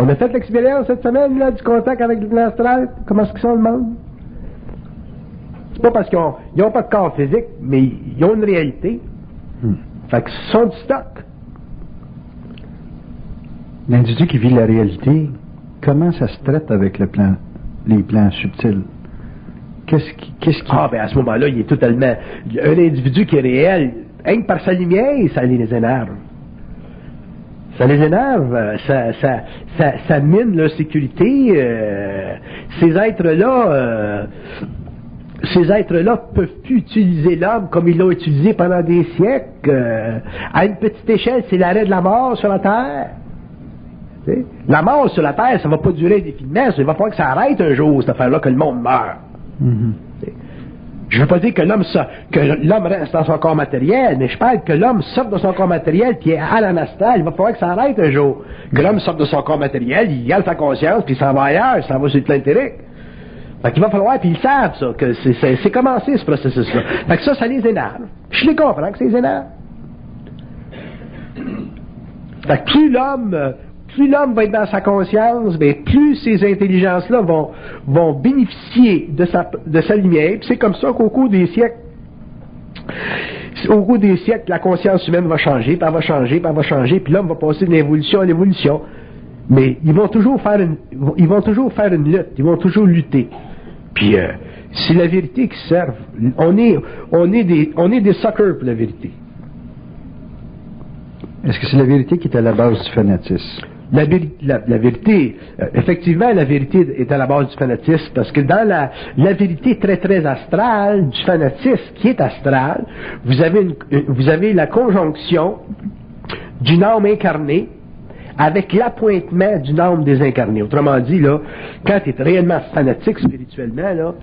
On a fait l'expérience cette semaine là, du contact avec l'astral. Comment est-ce qu'ils sont le monde? C'est pas parce qu'ils n'ont pas de corps physique, mais ils ont une réalité. Hmm. Fait que ce sont du stock. L'individu qui vit la réalité, comment ça se traite avec le plan, les plans subtils? Qu'est-ce qui, qu'est-ce qui... Ah, ben à ce moment-là, il est totalement. Un individu qui est réel, rien que par sa lumière, ça les énerve. Ça les énerve, euh, ça, ça, ça, mine leur sécurité. euh, ces êtres-là, euh, ces êtres-là peuvent plus utiliser l'homme comme ils l'ont utilisé pendant des siècles. euh, à une petite échelle, c'est l'arrêt de la mort sur la terre. La mort sur la terre, ça va pas durer indéfiniment. Il va falloir que ça arrête un jour, cette affaire-là, que le monde meurt. Mhm. Je ne veux pas dire que l'homme que l'homme reste dans son corps matériel, mais je parle que l'homme sorte de son corps matériel puis est à l'anastral. Il va falloir que ça arrête un jour. Que l'homme sorte de son corps matériel, il garde sa conscience, puis il s'en va ailleurs, il s'en va sur éthérique. Fait qu'il va falloir, puis ils savent ça, que c'est commencé ce processus-là. Fait que ça, ça les énerve. Je les comprends que ça les énerve. Fait que plus l'homme, euh, plus l'homme va être dans sa conscience, ben, plus ces intelligences-là vont, vont bénéficier de sa, de sa lumière. Puis c'est comme ça qu'au cours des siècles, au cours des siècles, la conscience humaine va changer, puis elle va changer, puis elle va changer, puis l'homme va passer de l'évolution à l'évolution. Mais ils vont toujours faire une, ils vont toujours faire une lutte, ils vont toujours lutter. Puis euh, c'est la vérité qui serve. On est, on est des, on est des suckers pour la vérité. Est-ce que c'est la vérité qui est à la base du fanatisme? La, véri- la- la vérité, euh, effectivement, la vérité est à la base du fanatisme, parce que dans la, vérité très très astrale du fanatisme qui est astral, vous avez, euh, vous avez la conjonction d'une âme incarnée avec l'appointement d'une âme désincarnée. Autrement dit, là, quand tu es réellement fanatique spirituellement, là,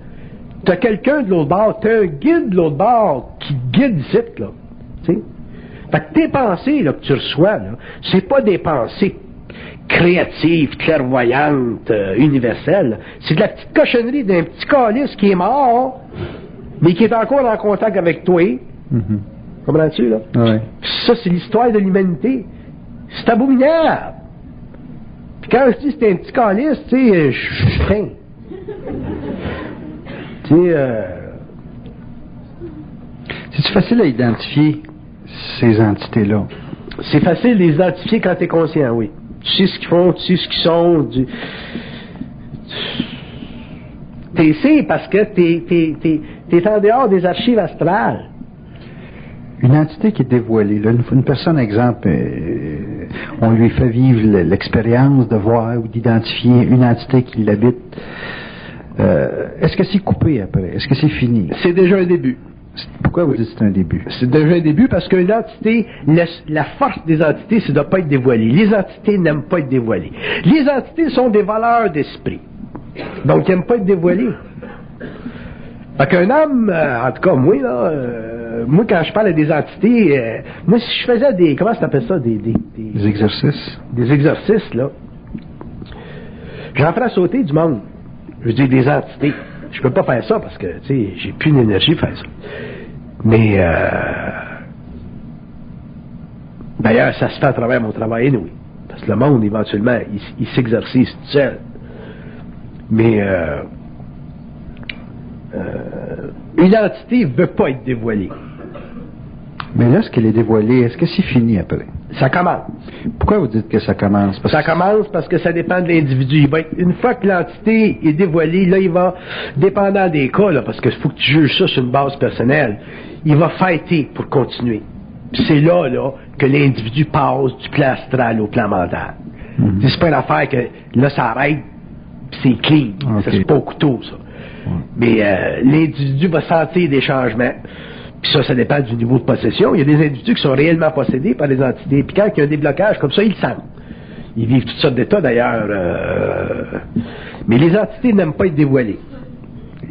tu as quelqu'un de l'autre bord, tu as un guide de l'autre bord qui guide ici, là. Tu sais? Fait que tes pensées là, que tu reçois, là, c'est pas des pensées créatives, clairvoyantes, euh, universelles. C'est de la petite cochonnerie d'un petit calice qui est mort, mais qui est encore en contact avec toi. Mhm. Comprends-tu, là? Ouais. Ça, c'est l'histoire de l'humanité. C'est abominable. Puis quand je dis c'est un petit calice, tu sais, euh, je tu sais, euh, C'est facile à identifier ces entités-là? c'est facile de les identifier quand tu es conscient, oui. Tu sais ce qu'ils font, tu sais ce qu'ils sont. Tu es sais parce que tu es, en dehors des archives astrales. Une entité qui est dévoilée, là, une, une personne, exemple, euh, on lui fait vivre le- l'expérience de voir ou d'identifier une entité qui l'habite. Euh, Est-ce que c'est coupé après? Est-ce que c'est fini? C'est déjà un début. Pourquoi vous dites que c'est un début? C'est déjà un début parce qu'une entité, la, force des entités, c'est de ne pas être dévoilée. Les entités n'aiment pas être dévoilées. Les entités sont des valeurs d'esprit. Donc, ils n'aiment pas être dévoilés. Fait qu'un homme, euh, en tout cas, moi, là, euh, moi, quand je parle à des entités, euh, moi, si je faisais des, comment ça s'appelle ça, des, des, des, Les exercices? des exercices, là, j'en ferais sauter du monde. Je veux dire, des entités. Je peux pas faire ça parce que, tu sais, j'ai plus d'énergie pour faire ça. Mais, euh, d'ailleurs, ça se fait à travers mon travail, oui. Parce que le monde, éventuellement, il, il tout seul. Mais, euh, euh, une entité veut pas être dévoilée. Mais là, ce qu'elle est dévoilée, est-ce que c'est fini après? Ça commence. Pourquoi vous dites que ça commence? Parce Ça commence parce que ça dépend de l'individu. Être- une fois que l'entité est dévoilée, là, il va, dépendant des cas, là, parce qu'il faut que tu juges ça sur une base personnelle, il va fighter pour continuer. C'est là, là, que l'individu passe du plan astral au plan mental. Mhm. C'est pas une affaire que, là, ça arrête, c'est clean. Ça, c'est pas au couteau, ça. Mais euh, l'individu va sentir des changements. Puis ça, ça dépend du niveau de possession. Il y a des individus qui sont réellement possédés par des entités. Puis quand il y a un déblocage comme ça, ils le sentent. Ils vivent toutes sortes d'états d'ailleurs. euh, mais les entités n'aiment pas être dévoilées.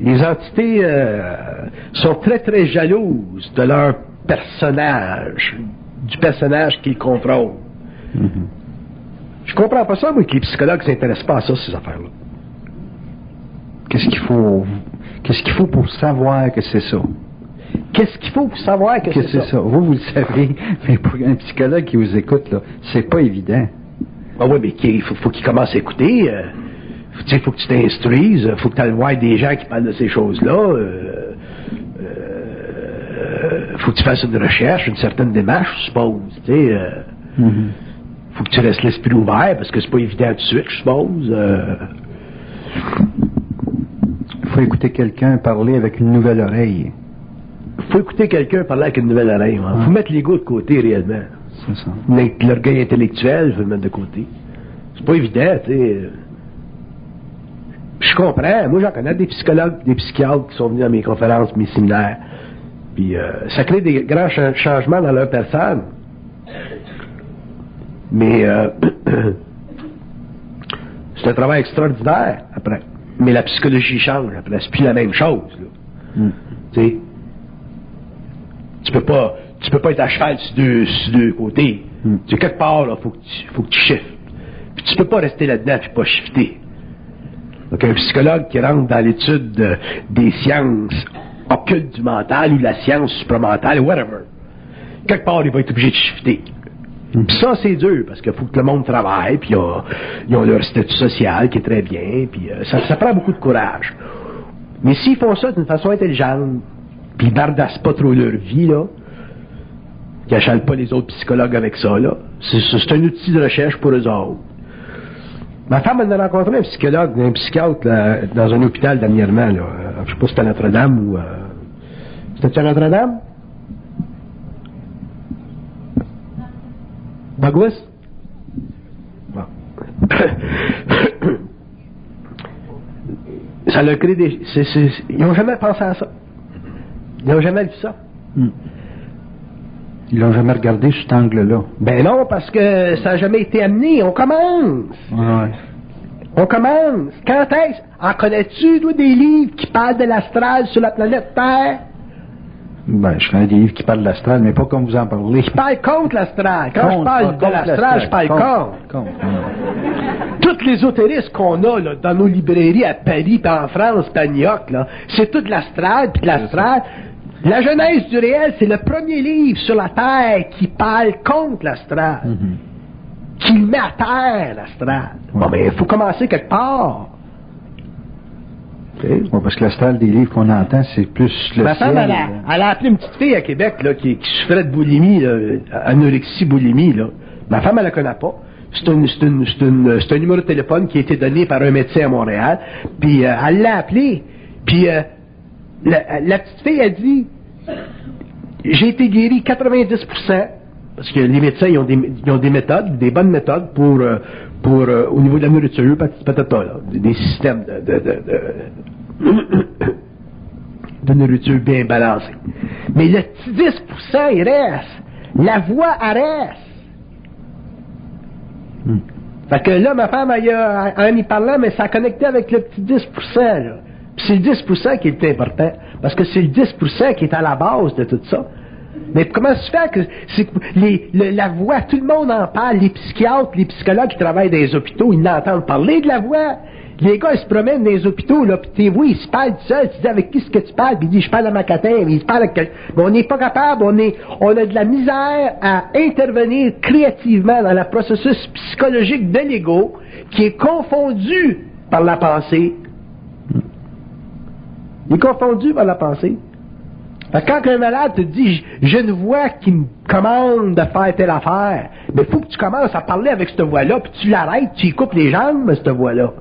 Les entités euh, sont très très jalouses de leur personnage, du personnage qu'ils contrôlent. Mhm. Je comprends pas ça, moi, que les psychologues s'intéressent pas à ça, ces affaires-là. Qu'est-ce qu'il faut, qu'est-ce qu'il faut pour savoir que c'est ça? Qu'est-ce qu'il faut pour savoir que, Que c'est ça? Vous, vous le savez, mais pour un psychologue qui vous écoute, là, c'est pas évident. Ah oui, mais il faut, faut qu'il commence à écouter. Euh, il faut que tu t'instruises. Il faut que tu ailles voir des gens qui parlent de ces choses-là. Euh, euh, faut que tu fasses une recherche, une certaine démarche, je suppose. Tu sais, euh, Mhm. faut que tu restes l'esprit ouvert parce que c'est pas évident tout de suite, je suppose. Euh, Il faut écouter quelqu'un parler avec une nouvelle oreille. Faut écouter quelqu'un parler avec une nouvelle oreille. Il faut mettre l'ego de côté réellement. C'est ça. Mais L'orgueil intellectuel, faut le mettre de côté. C'est pas évident, tu sais. Je comprends. Moi, j'en connais des psychologues, des psychiatres qui sont venus à mes conférences, mes séminaires. Puis euh, ça crée des grands cha- changements dans leur personne. Mais euh, c'est un travail extraordinaire après. Mais la psychologie change après. C'est plus la même chose. Là. Mm. Tu peux pas, tu peux pas être à cheval sur deux, sur deux côtés. Mm. Tu sais, quelque part, là, faut que tu, faut que tu shiftes. Puis tu peux pas rester là-dedans puis pas shifter. Donc, un psychologue qui rentre dans l'étude de- des sciences occultes du mental ou de la science supramentale, whatever, quelque part, il va être obligé de shifter. Puis ça, c'est dur, parce qu'il faut que le monde travaille, puis ils ont, ils ont leur statut social qui est très bien, puis euh, ça, ça prend beaucoup de courage. Mais s'ils font ça d'une façon intelligente, puis ils bardassent pas trop leur vie, là, qu'ils achalent pas les autres psychologues avec ça, là, c'est, un outil de recherche pour eux autres. Ma femme elle a rencontré un psychologue, un psychiatre là, dans un hôpital dernièrement. Là. Euh, Je sais pas si c'était à Notre-Dame ou... Euh... C'était à Notre-Dame? Douglas? Bon. ça leur crée des... Ils n'ont jamais pensé à ça. Ils n'ont jamais vu ça. Mm. Ils l'ont jamais regardé cet angle-là. Ben non, parce que ça n'a jamais été amené. On commence. Ouais. On commence. Quand est-ce? En connais-tu, toi, des livres qui parlent de l'astral sur la planète Terre? Ben, je connais des livres qui parlent de l'astral, mais pas comme vous en parlez. Je parle contre l'astral. Quand je parle de l'astral, je parle contre. Contre. Toutes les ésotéristes qu'on a là, dans nos librairies à Paris, puis en France, puis à New York, c'est tout de l'astral, puis de l'astral. La Genèse du réel, c'est le premier livre sur la Terre qui parle contre l'astral. Mhm. Qui met à terre, l'astral. Bon, ben, il faut commencer quelque part. OK? Ouais, parce que l'astral des livres qu'on entend, c'est plus le Ma femme, elle a, elle a appelé une petite fille à Québec là, qui, qui souffrait de boulimie, là, anorexie, boulimie. Là. Ma femme, elle la connaît pas. C'est un numéro de téléphone qui a été donné par un médecin à Montréal. Puis euh, elle l'a appelé. Puis euh, la, petite fille a dit J'ai été guéri 90%. Parce que les médecins, ils ont des, ont des méthodes, des bonnes méthodes pour, euh, pour euh, au niveau de la nourriture, pas, là, des, systèmes de, de, de- de- nourriture bien balancée. Mais le petit 10%, il reste. La voix, reste. Hmm. Fait que là, ma femme, elle en y parlant, mais ça a connecté avec le petit 10%, là. C'est le 10% qui est important. Parce que c'est le 10% qui est à la base de tout ça. Mais comment se fait que la voix, tout le monde en parle, les psychiatres, les psychologues qui travaillent dans les hôpitaux, ils l'entendent parler de la voix. Les gars, ils se promènent dans les hôpitaux, là, puis t'es, oui, ils se parlent seuls. Tu dis avec qui est-ce que tu parles? Puis il dit, je parle à ma catin, mais il se parle avec quel- Mais on n'est pas capable, on, est, on a de la misère à intervenir créativement dans le processus psychologique de l'ego qui est confondu par la pensée. Il est confondu par la pensée. Quand un malade te dit j'ai une voix qui me commande de faire telle affaire, mais faut que tu commences à parler avec cette voix-là, puis tu l'arrêtes, tu y coupes les jambes, cette voix-là.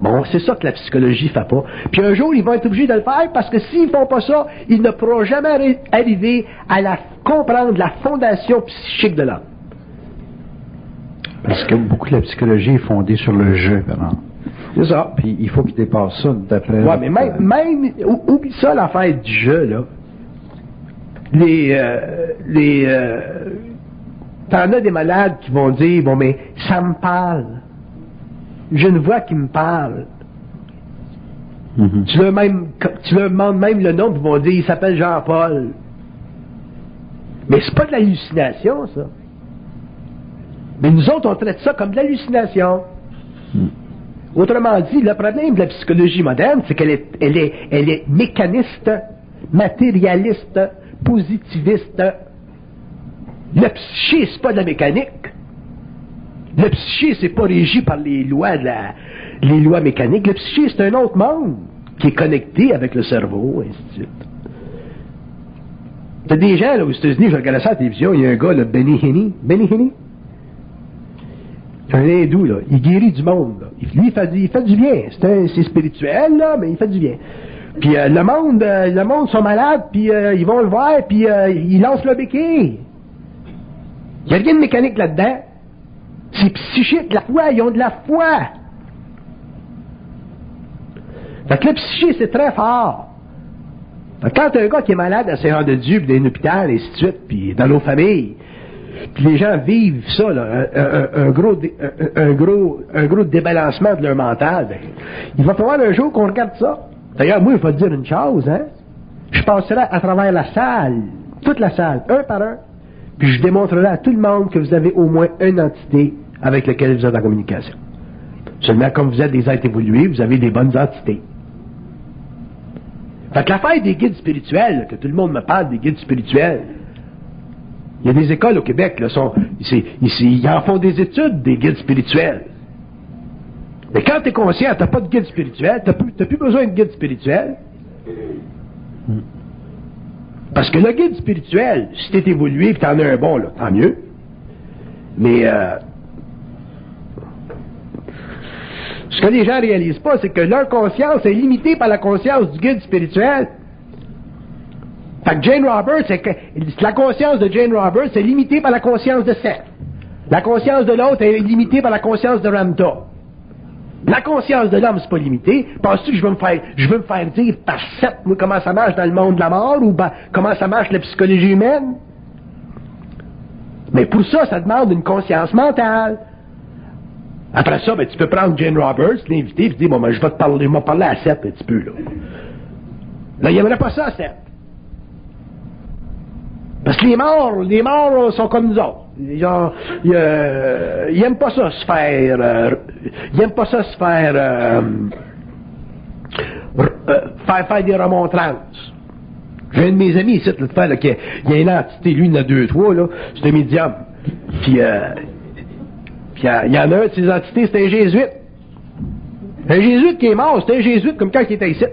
Bon, c'est ça que la psychologie fait pas. Puis un jour, ils vont être obligés de le faire parce que s'ils font pas ça, ils ne pourront jamais arri- arriver à la, comprendre la fondation psychique de l'homme. Parce que beaucoup de la psychologie est fondée sur le jeu, vraiment. C'est ça. Puis il faut qu'il dépasse ça d'après. Ouais, mais même, même ou- oublie ça l'affaire du jeu, là. Les, euh, les, euh, t'en as des malades qui vont dire, bon, mais ça me parle. J'ai une voix qui me parle. Mhm. Tu leur, même, tu leur demandes même le nom, puis ils vont dire, il s'appelle Jean-Paul. Mais c'est pas de l'hallucination, ça. Mais nous autres, on traite ça comme de l'hallucination. Autrement dit, le problème de la psychologie moderne, c'est qu'elle est, elle est, mécaniste, matérialiste, positiviste. Le psyché, c'est pas de la mécanique. Le psyché, c'est pas régi par les lois de la, les mécaniques. Le psyché, c'est un autre monde qui est connecté avec le cerveau, ainsi de suite. T'as des gens, là, aux États-Unis, je regardais ça à la télévision, il y a un gars, là, Benny Hinney. Benny Hinney? Un hindou, là. Il guérit du monde, là. Lui, il fait, du bien. C'est spirituel, là, mais il fait du bien. Puis euh, le monde, euh, le monde sont malades, puis euh, ils vont le voir, puis ils lancent le béquille. Il n'y a rien de mécanique là-dedans. C'est psychique, la foi, ils ont de la foi. Fait que le psyché, c'est très fort. Fait que quand un gars qui est malade à Seigneur de Dieu, puis dans un hôpital, et ainsi de suite, puis dans nos familles, les gens vivent ça, là, un, gros, un, gros, un gros débalancement de leur mental, ben, il va falloir un jour qu'on regarde ça. D'ailleurs, moi, je vais te dire une chose, hein. Je passerai à travers la salle, toute la salle, un par un, puis je démontrerai à tout le monde que vous avez au moins une entité avec laquelle vous êtes en communication. Seulement, comme vous êtes des êtres évolués, vous avez des bonnes entités. Fait que l'affaire des guides spirituels, que tout le monde me parle des guides spirituels, il y a des écoles au Québec, ils en font des études des guides spirituels. Mais quand tu es conscient, tu n'as pas de guide spirituel, tu n'as plus, besoin de guide spirituel. Parce que le guide spirituel, si tu es évolué et tu en as un bon, tant mieux. Mais euh, ce que les gens ne réalisent pas, c'est que leur conscience est limitée par la conscience du guide spirituel. Fait que Jane Roberts, que la conscience de Jane Roberts est limitée par la conscience de Seth. La conscience de l'autre est limitée par la conscience de Ramta. La conscience de l'homme, c'est pas limité. Penses-tu que je veux me faire, je veux me faire dire par sept, comment ça marche dans le monde de la mort ou ben, comment ça marche la psychologie humaine? Mais pour ça, ça demande une conscience mentale. Après ça, ben, tu peux prendre Jane Roberts, l'inviter, et dire, bon, ben, je vais te parler, je vais parler à Seth un petit peu, là. Là, il aimerait pas ça, Seth. Parce que les morts, les morts sont comme nous autres. Ils, euh, pas ça se faire, euh, ils aiment pas ça se faire, euh, euh, faire, faire des remontrances. J'ai un de mes amis ici, de faire, là, qui il a une entité, lui, il en a deux, trois, là, c'est un médium. Puis, euh, puis il y en a un de ces entités, c'est un jésuite. Un jésuite qui est mort, c'est un jésuite comme quand il était ici.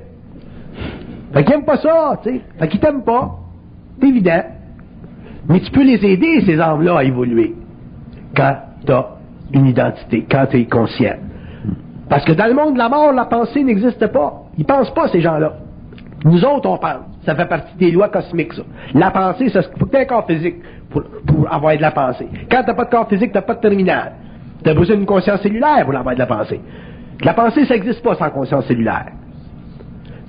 Fait qu'il aime pas ça, tu sais. Fait qu'il t'aime pas. C'est évident. Mais tu peux les aider, ces âmes-là, à évoluer. Quand tu as une identité, quand tu es conscient. Parce que dans le monde de la mort, la pensée n'existe pas. Ils pensent pas, ces gens-là. Nous autres, on pense. Ça fait partie des lois cosmiques, ça. La pensée, ça, faut que un corps physique pour, avoir de la pensée. Quand tu pas de corps physique, tu pas de terminal. Tu as besoin d'une conscience cellulaire pour avoir de la pensée. La pensée, ça n'existe pas sans conscience cellulaire.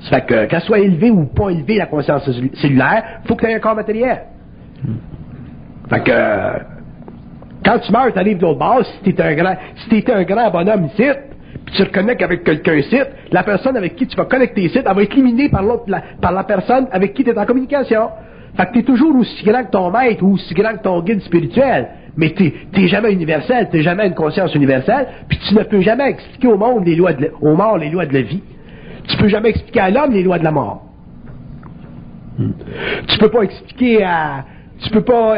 Ça fait que, qu'elle soit élevée ou pas élevée, la conscience cellulaire, faut que tu aies un corps matériel. Fait que, quand tu meurs, tu arrives de l'autre bord, si tu un grand, si un grand bonhomme ici, puis tu te connectes avec quelqu'un ici, la personne avec qui tu vas connecter ici, elle va être éliminée par l'autre, par la personne avec qui tu es en communication. Fait que tu es toujours aussi grand que ton maître ou aussi grand que ton guide spirituel. Mais tu n'es jamais universel, tu jamais une conscience universelle, puis tu ne peux jamais expliquer au monde les lois de aux morts les lois de la vie. Tu peux jamais expliquer à l'homme les lois de la mort. Hmm. Tu peux pas expliquer à, tu peux pas,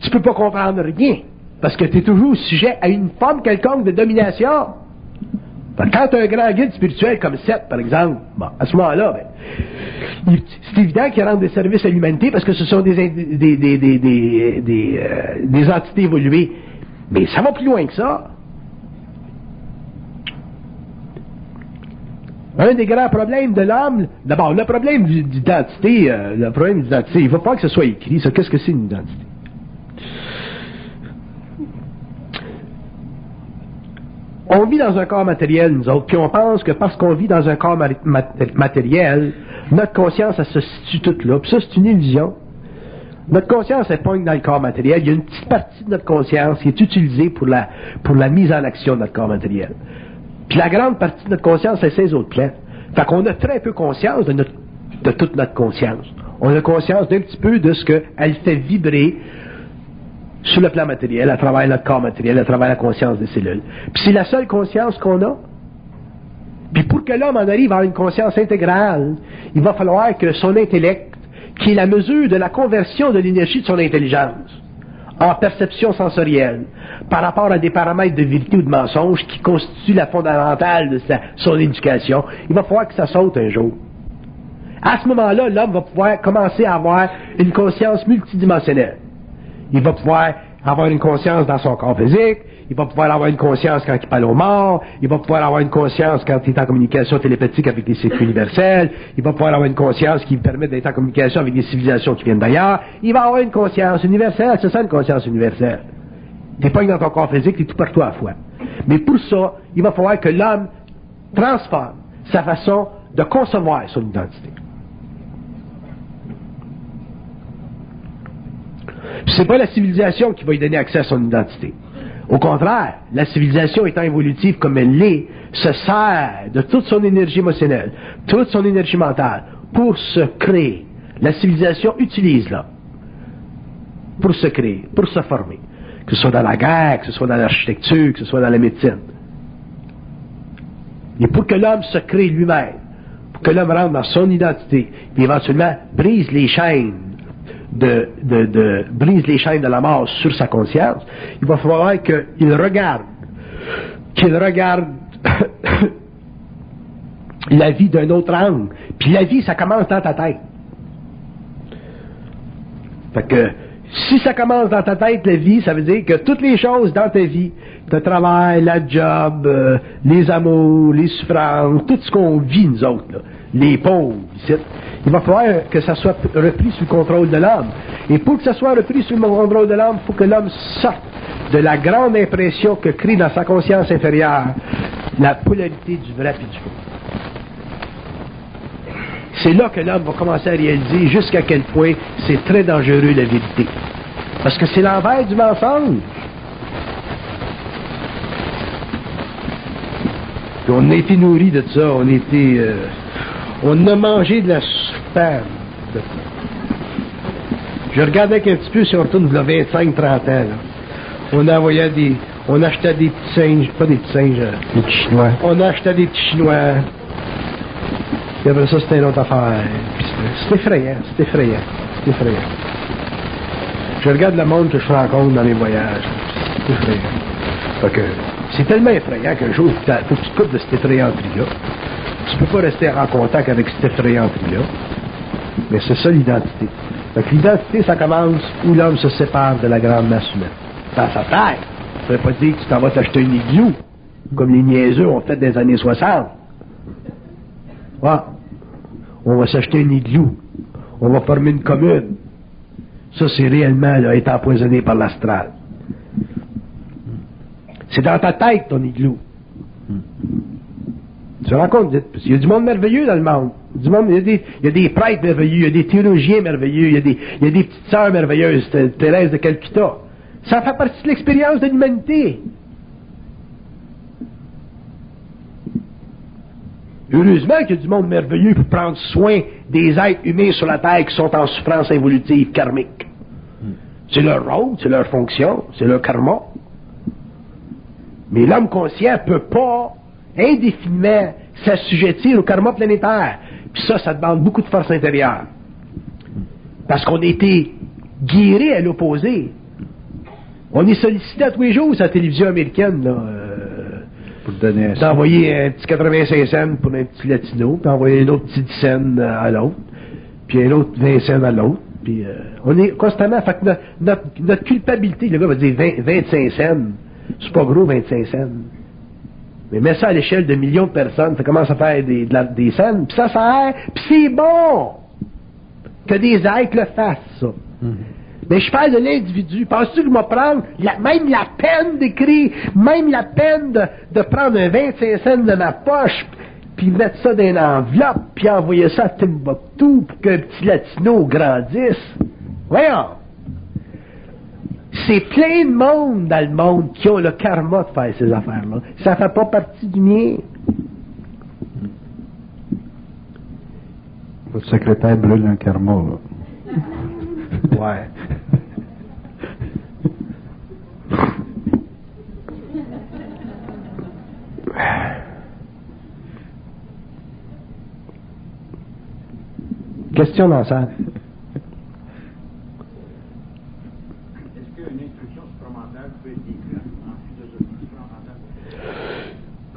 tu peux pas comprendre rien. Parce que tu es toujours sujet à une forme quelconque de domination. Quand tu as un grand guide spirituel comme Seth, par exemple, à ce moment-là, ben, c'est évident qu'il rend des services à l'humanité parce que ce sont des, des, des, des, euh, des entités évoluées. Mais ça va plus loin que ça. Un des grands problèmes de l'homme, d'abord, le problème d'identité, euh, le problème d'identité, il ne faut pas que ce soit écrit, ça. Qu'est-ce que c'est une identité? On vit dans un corps matériel, nous autres, puis on pense que parce qu'on vit dans un corps matériel, notre conscience, elle se situe toute là. Puis ça, c'est une illusion. Notre conscience, elle pointe dans le corps matériel. Il y a une petite partie de notre conscience qui est utilisée pour la, pour la mise en action de notre corps matériel. Puis la grande partie de notre conscience, c'est ces autres plans. Fait qu'on a très peu conscience de, notre, de toute notre conscience. On a conscience d'un petit peu de ce qu'elle fait vibrer sur le plan matériel, à travers notre corps matériel, à travers la conscience des cellules. Puis c'est la seule conscience qu'on a. Puis pour que l'homme en arrive à une conscience intégrale, il va falloir que son intellect, qui est la mesure de la conversion de l'énergie de son intelligence, en perception sensorielle par rapport à des paramètres de vérité ou de mensonge qui constituent la fondamentale de son éducation, il va falloir que ça saute un jour. À ce moment-là, l'homme va pouvoir commencer à avoir une conscience multidimensionnelle. Il va pouvoir avoir une conscience dans son corps physique, il va pouvoir avoir une conscience quand il parle aux morts, il va pouvoir avoir une conscience quand il est en communication télépathique avec les cycles universels, il va pouvoir avoir une conscience qui lui permet d'être en communication avec des civilisations qui viennent d'ailleurs, il va avoir une conscience universelle, c'est ça une conscience universelle. T'es pas dans ton corps physique, t'es tout partout à la fois. Mais pour ça, il va falloir que l'homme transforme sa façon de concevoir son identité. C'est pas la civilisation qui va lui donner accès à son identité. Au contraire, la civilisation étant évolutive comme elle l'est, se sert de toute son énergie émotionnelle, toute son énergie mentale pour se créer. La civilisation utilise là pour se créer, pour se former. Que ce soit dans la guerre, que ce soit dans l'architecture, que ce soit dans la médecine. Et pour que l'homme se crée lui-même, pour que l'homme rentre dans son identité, puis éventuellement brise les chaînes de, de, brise les chaînes de la mort sur sa conscience, il va falloir qu'il regarde, qu'il regarde la vie d'un autre angle. Puis la vie, ça commence dans ta tête. Fait que, si ça commence dans ta tête, la vie, ça veut dire que toutes les choses dans ta vie, le travail, la job, euh, les amours, les souffrances, tout ce qu'on vit, nous autres, les pauvres, il va falloir que ça soit repris sous le contrôle de l'homme. Et pour que ça soit repris sous le contrôle de l'homme, il faut que l'homme sorte de la grande impression que crée dans sa conscience inférieure la polarité du vrai et. C'est là que l'homme va commencer à réaliser jusqu'à quel point c'est très dangereux la vérité. Parce que c'est l'envers du mensonge. on a été nourri de ça, on a été... on a mangé de la super. Je regardais un petit peu si on retourne de 25-30 ans. Là. On envoyait des. On achetait des petits singes, pas des petits singes. Euh, des petits chinois. On achetait des petits chinois. Et après ça, c'était une autre affaire. C'est effrayant, c'est effrayant, c'est effrayant. Je regarde le monde que je rencontre dans mes voyages. C'est effrayant. c'est tellement effrayant qu'un jour, faut que tu te coupes de cette effrayanterie-là. Tu peux pas rester en contact avec cette effrayanterie-là. Mais c'est ça l'identité. l'identité, ça commence où l'homme se sépare de la grande masse humaine. Dans sa tête. Ça veut pas dire que tu t'en vas t'acheter un igloo, comme les niaiseux ont fait des années 60. On va s'acheter un igloo. On va former une commune. Ça, c'est réellement là, être empoisonné par l'astral. C'est dans ta tête, ton igloo. Tu compte, il y a du monde merveilleux dans le monde. Il, y a des, prêtres merveilleux, il y a des théologiens merveilleux, il y a des, il y a des petites sœurs merveilleuses, Thérèse de Calcutta. Ça fait partie de l'expérience de l'humanité. Heureusement qu'il y a du monde merveilleux pour prendre soin des êtres humains sur la Terre qui sont en souffrance évolutive karmique. C'est leur rôle, c'est leur fonction, c'est leur karma. Mais l'homme conscient ne peut pas indéfiniment s'assujettir au karma planétaire. Puis ça, ça demande beaucoup de force intérieure. Parce qu'on a été guéris à l'opposé. On est sollicité à tous les jours sur la télévision américaine, là, euh, d'envoyer un petit 85 cents pour un petit latino, puis envoyer un autre petit 10 cents à l'autre, puis un autre 20 cents à l'autre. Puis euh, on est constamment, fait que notre, culpabilité, le gars va dire 25 cents, c'est pas gros 25 cents. Mais mets ça à l'échelle de millions de personnes, ça commence à faire des, des scènes, puis ça sert, puis c'est bon que des êtres le fassent, ça. Mm-hmm. Mais je parle de l'individu. Penses-tu que je vais prendre même la peine d'écrire, même la peine de, prendre un 25 cents de ma poche, puis mettre ça dans une enveloppe, puis envoyer ça à Timbuktu pour qu'un petit latino grandisse? Voyons! C'est plein de monde dans le monde qui ont le karma de faire ces affaires-là. Ça fait pas partie du mien. Votre secrétaire brûle un karma, là. Ouais. Question dans ça.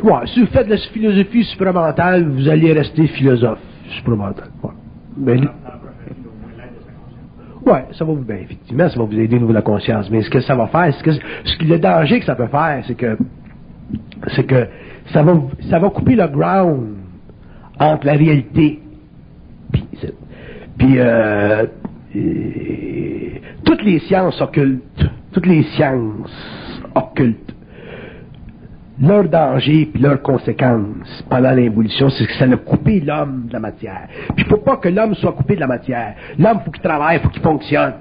Ouais, si vous faites de la philosophie supramentale, vous allez rester philosophe supramental. Ouais. Mais, ouais, ça va vous, ben, effectivement, ça va vous aider au niveau de la conscience. Mais ce que ça va faire, ce que, ce que le danger que ça peut faire, c'est que, c'est que ça va, ça va couper le ground entre la réalité puis, puis euh, toutes les sciences occultes, toutes les sciences occultes leur danger puis leurs conséquences pendant l'évolution, c'est que ça a coupé l'homme de la matière. Puis il faut pas que l'homme soit coupé de la matière. L'homme, faut qu'il travaille, faut qu'il fonctionne.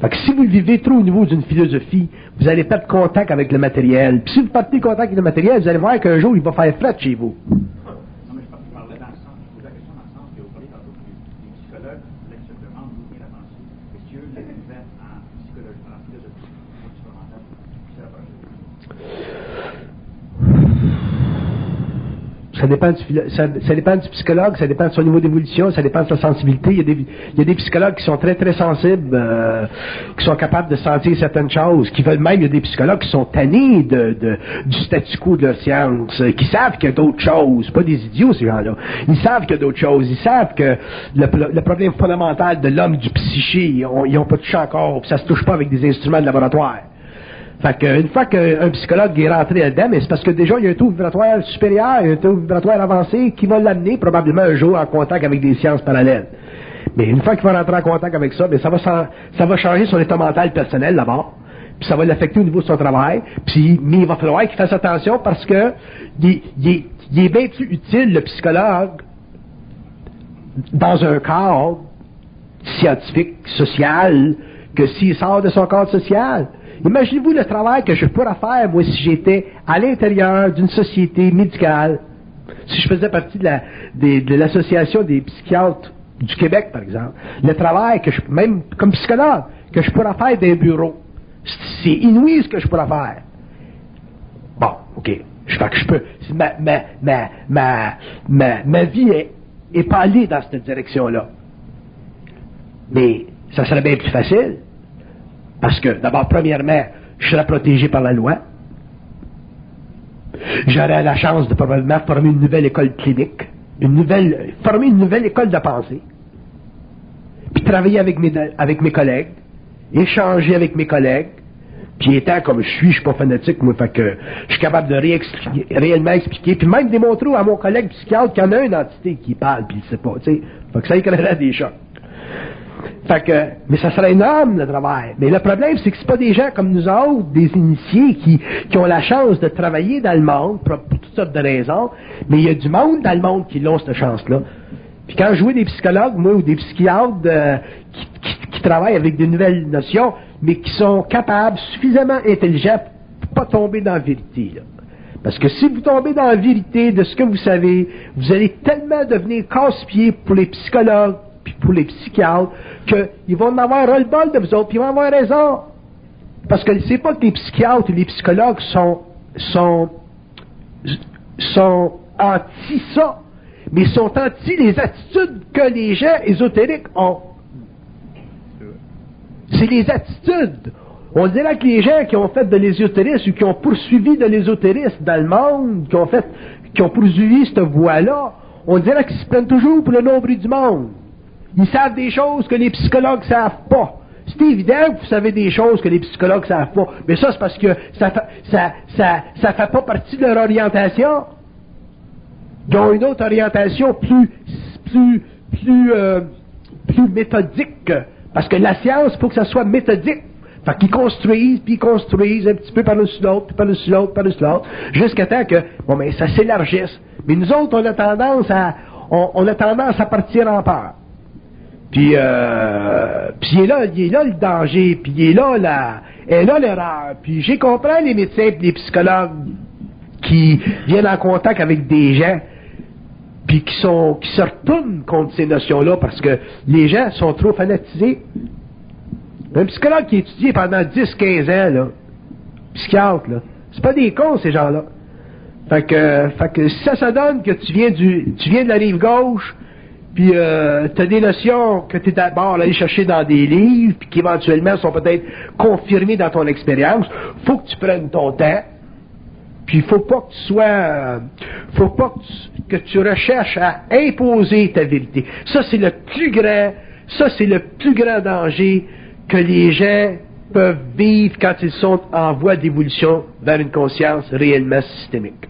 Fait si vous vivez trop au niveau d'une philosophie, vous allez perdre contact avec le matériel. Puis si vous perdez contact avec le matériel, vous allez voir qu'un jour, il va faire fret chez vous. Ça dépend, du, ça, dépend du psychologue, ça dépend de son niveau d'évolution, ça dépend de sa sensibilité. Il y a des, il y a des psychologues qui sont très très sensibles, euh, qui sont capables de sentir certaines choses, qui veulent même, il y a des psychologues qui sont tannés de, de du statu quo de la science, qui savent qu'il y a d'autres choses, pas des idiots ces gens-là. Ils savent qu'il y a d'autres choses, ils savent que le, le problème fondamental de l'homme, du psyché, ils n'ont pas touché encore, ça se touche pas avec des instruments de laboratoire. Fait qu'une fois qu'un psychologue est rentré là-dedans, c'est parce que déjà, il y a un taux vibratoire supérieur, un taux vibratoire avancé qui va l'amener probablement un jour en contact avec des sciences parallèles. Mais une fois qu'il va rentrer en contact avec ça, mais ça va, changer son état mental personnel d'abord. Puis ça va l'affecter au niveau de son travail. Puis, mais il va falloir qu'il fasse attention parce que il, est, il est bien plus utile, le psychologue, dans un cadre scientifique, social, que s'il sort de son cadre social? Imaginez-vous le travail que je pourrais faire, moi, si j'étais à l'intérieur d'une société médicale, si je faisais partie de, l'association des psychiatres du Québec, par exemple. Le travail que je, même comme psychologue, que je pourrais faire d'un bureau. C'est inouï ce que je pourrais faire. Bon, OK. Je que je peux. Ma, ma, ma, vie est, est pas allée dans cette direction-là. Mais ça serait bien plus facile parce que, d'abord, premièrement, je serais protégé par la loi. J'aurais la chance de probablement former une nouvelle école clinique, une nouvelle, former une nouvelle école de pensée, puis travailler avec mes, avec mes collègues, échanger avec mes collègues, puis étant comme je suis, je suis pas fanatique, moi, fait que je suis capable de réellement expliquer, puis même démontrer à mon collègue psychiatre qu'il y en a une entité qui parle, puis il sait pas, tu sais. Fait que ça éclairerait des chocs. Fait que, mais ça serait énorme le travail. Mais le problème, c'est que c'est pas des gens comme nous autres, des initiés, qui, qui ont la chance de travailler dans le monde, pour, toutes sortes de raisons, mais il y a du monde dans le monde qui l'ont cette chance-là. Puis quand je vois des psychologues, moi, ou des psychiatres euh, qui, travaillent avec des nouvelles notions, mais qui sont capables, suffisamment intelligents pour pas tomber dans la vérité. Parce que si vous tombez dans la vérité de ce que vous savez, vous allez tellement devenir casse-pied pour les psychologues, pour les psychiatres, qu'ils vont en avoir le bol de vous autres, puis ils vont avoir raison. Parce que c'est pas que les psychiatres et les psychologues sont, anti ça, mais sont anti les attitudes que les gens ésotériques ont. C'est les attitudes. On dirait que les gens qui ont fait de l'ésotérisme ou qui ont poursuivi de l'ésotérisme dans le monde, qui ont fait, qui ont poursuivi cette voie-là, on dirait qu'ils se prennent toujours pour le nombre du monde. Ils savent des choses que les psychologues ne savent pas. C'est évident que vous savez des choses que les psychologues ne savent pas. Mais ça, c'est parce que ça ça, ça, ça fait pas partie de leur orientation. Ils ont une autre orientation plus, plus, plus, euh, plus méthodique. Parce que la science, il faut que ça soit méthodique. Fait qu'ils construisent, puis ils construisent un petit peu par-dessus l'autre, puis par-dessus l'autre, par-dessus l'autre, jusqu'à temps que, bon, mais ça s'élargisse. Mais nous autres, on a tendance à, on, a tendance à partir en peur. Puis, euh, puis il est là, il là le danger, puis il est là la, est là l'erreur. Puis j'ai compris les médecins et les psychologues qui viennent en contact avec des gens, puis qui sont, qui se retournent contre ces notions-là parce que les gens sont trop fanatisés. Un psychologue qui étudie pendant 10-15 ans, là, psychiatre, là, c'est pas des cons, ces gens-là. Fait que, fait que si ça, ça donne que tu viens du, tu viens de la rive gauche, puis euh, tu as des notions que tu es d'abord allé chercher dans des livres, puis qui éventuellement sont peut-être confirmées dans ton expérience, faut que tu prennes ton temps, Puis faut pas que tu sois, euh, faut pas que tu, que tu recherches à imposer ta vérité. Ça c'est le plus grand, ça c'est le plus grand danger que les gens peuvent vivre quand ils sont en voie d'évolution vers une conscience réellement systémique,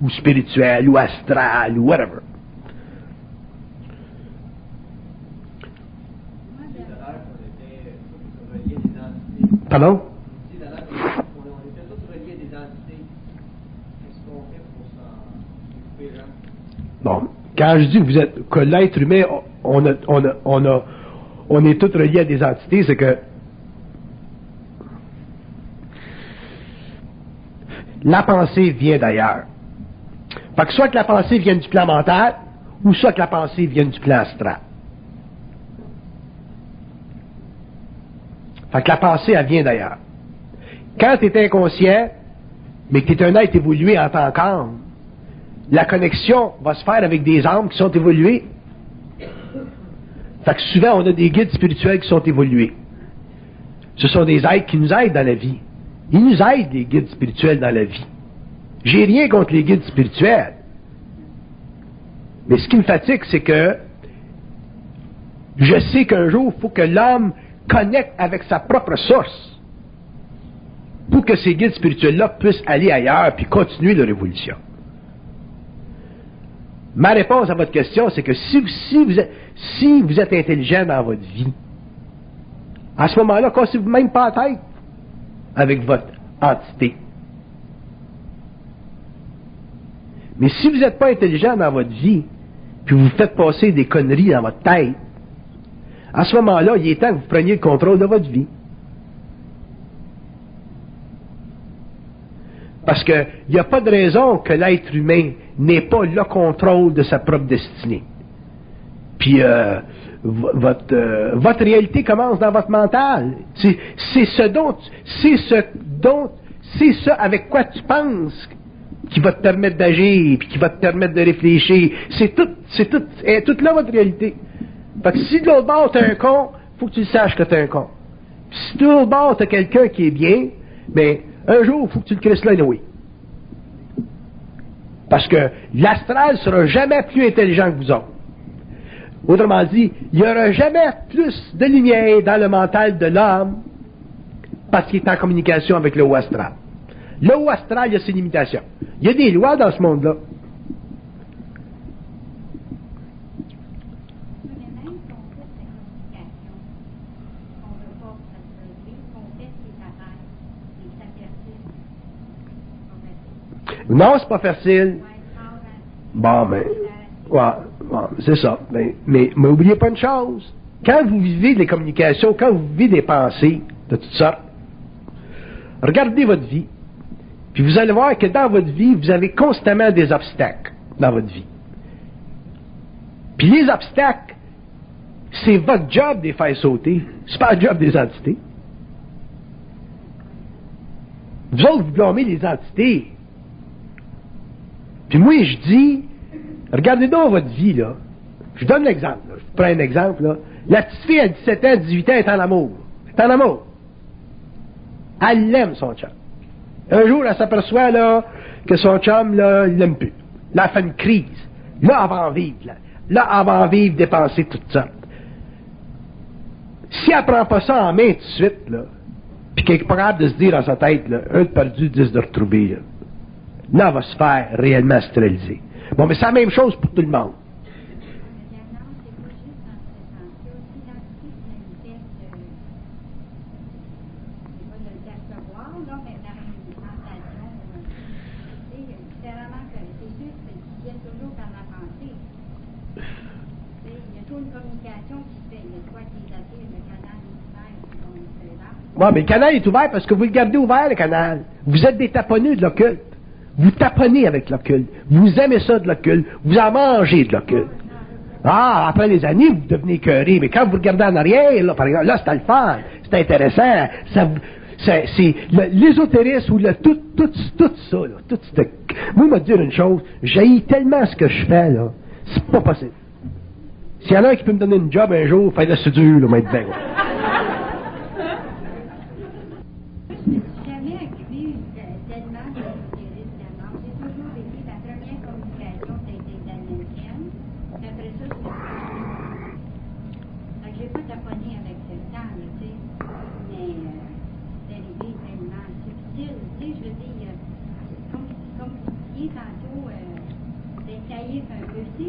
ou spirituelle, ou astrale, ou whatever. Pardon? Bon, quand je dis que vous êtes que l'être humain, on a, on a, on a, on est tous reliés à des entités, c'est que la pensée vient d'ailleurs. Fait que soit que la pensée vienne du plan mental, ou soit que la pensée vienne du plan astral. Fait que la pensée, elle vient d'ailleurs. Quand tu es inconscient, mais que tu es un être évolué en tant qu'âme, la connexion va se faire avec des âmes qui sont évoluées. Fait que souvent, on a des guides spirituels qui sont évolués. Ce sont des êtres qui nous aident dans la vie. Ils nous aident, les guides spirituels, dans la vie. J'ai rien contre les guides spirituels. Mais ce qui me fatigue, c'est que je sais qu'un jour, il faut que l'homme connecte avec sa propre source pour que ces guides spirituels-là puissent aller ailleurs puis continuer leur évolution. Ma réponse à votre question, c'est que si, vous êtes, si vous êtes intelligent dans votre vie, à ce moment-là, cassez-vous même pas la tête avec votre entité. Mais si vous n'êtes pas intelligent dans votre vie, puis vous faites passer des conneries dans votre tête, à ce moment-là, il est temps que vous preniez le contrôle de votre vie. Parce qu'il n'y a pas de raison que l'être humain n'ait pas le contrôle de sa propre destinée. Puis euh, votre, euh, votre réalité commence dans votre mental. C'est ce dont, c'est ce dont, c'est ce avec quoi tu penses qui va te permettre d'agir, puis qui va te permettre de réfléchir. C'est tout, c'est tout, est toute là votre réalité. Fait que si de l'autre bord t'es un con, faut que tu saches que t'es un con. Puis si de l'autre bord t'as quelqu'un qui est bien, ben, un jour, faut que tu le crisses là, oui. Parce que l'astral sera jamais plus intelligent que vous autres. Autrement dit, il n'y aura jamais plus de lumière dans le mental de l'homme parce qu'il est en communication avec le haut astral. Le haut astral, il y a ses limitations. Il y a des lois dans ce monde-là. Non, c'est pas facile. Bon, mais, ouais, c'est ça. Mais, mais, mais oubliez pas une chose. Quand vous vivez des communications, quand vous vivez des pensées de toutes sortes, regardez votre vie. Puis vous allez voir que dans votre vie, vous avez constamment des obstacles dans votre vie. Puis les obstacles, c'est votre job de les faire sauter. C'est pas le job des entités. Vous autres, vous blâmez les entités. Puis moi, je dis, regardez donc votre vie, là. Je donne l'exemple, Je prends un exemple, là. La petite fille à 17 ans, 18 ans, est en amour. Elle est en amour. Elle l'aime, son chum. Un jour, elle s'aperçoit, là, que son chum, là, il l'aime plus. Là, elle fait une crise. Là, elle va en vivre, là. Là, elle va en vivre, dépenser tout ça. Si elle prend pas ça en main tout de suite, là, puis qu'elle est capable de se dire dans sa tête, là, un de perdu, dix de retrouver, là là, va se faire réellement stériliser. Bon, mais c'est la même chose pour tout le monde. Oui, mais le canal est ouvert parce que vous le gardez ouvert, le canal. Vous êtes des taponneux de l'occulte. Vous taponnez avec l'occulte. Vous aimez ça de l'occulte. Vous en mangez de l'occulte. Ah, après les années, vous devenez cœuré. Mais quand vous regardez en arrière, là, par exemple, là, c'est le fun. C'est intéressant. Ça, c'est l'ésotérisme ou le, tout, tout, tout ça, là, tout Moi, me dire une chose, j'ai tellement ce que je fais, là, c'est pas possible. S'il y en a un qui peut me donner une job un jour, faites le dur, là, m'être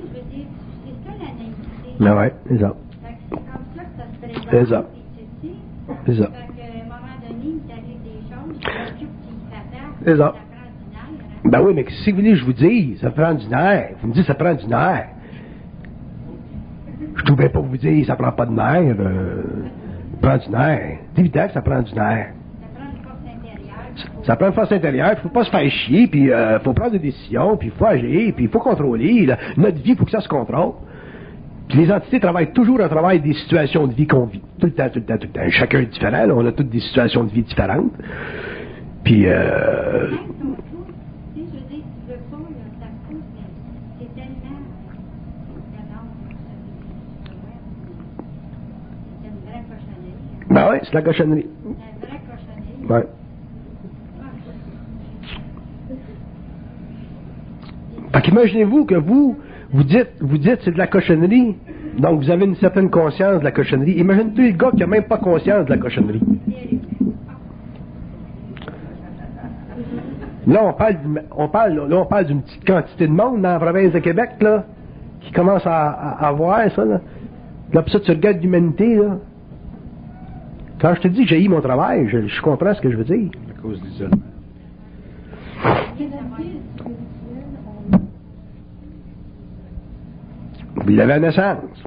je veux dire, c'est ça la naïveté. Ben ouais, c'est ça. C'est comme ça que ça se présente. C'est ça. C'est ça. Fait qu'à un moment donné, il t'arrive des choses, tu t'occupes, tu t'attaques, C'est ça. ça prend du nerf, hein. Ben oui, mais si vous voulez que je vous dise, ça prend du nerf. Vous me dites, ça prend du nerf. Je trouvais pas vous dire, ça prend pas de nerf. Euh, ça prend du nerf. C'est évident que ça prend du nerf. Ça prend une force intérieure. puis faut- Ça prend une force intérieure, il faut pas se faire chier, puis euh, faut prendre des décisions, puis il faut agir, puis il faut contrôler. là. Notre vie, il faut que ça se contrôle. Puis les entités travaillent toujours à travers des situations de vie qu'on vit. Tout le temps, tout le temps, tout le temps. Chacun est différent, là. on a toutes des situations de vie différentes. Puis, euh, hein. ben ouais, c'est la cochonnerie. Une vraie cochonnerie. Ouais. Fait qu'imaginez-vous que vous, vous dites, vous dites c'est de la cochonnerie, donc vous avez une certaine conscience de la cochonnerie. Imaginez-vous le gars qui n'a même pas conscience de la cochonnerie. Là, on parle, du- on parle, là, on parle d'une petite quantité de monde dans la province de Québec, là, qui commence à, à, à voir ça, là. Là, puis ça, tu regardes l'humanité, là. Quand je te dis que j'ai eu mon travail, je, je comprends ce que je veux dire. À cause de l'isolement. L'avez à naissance.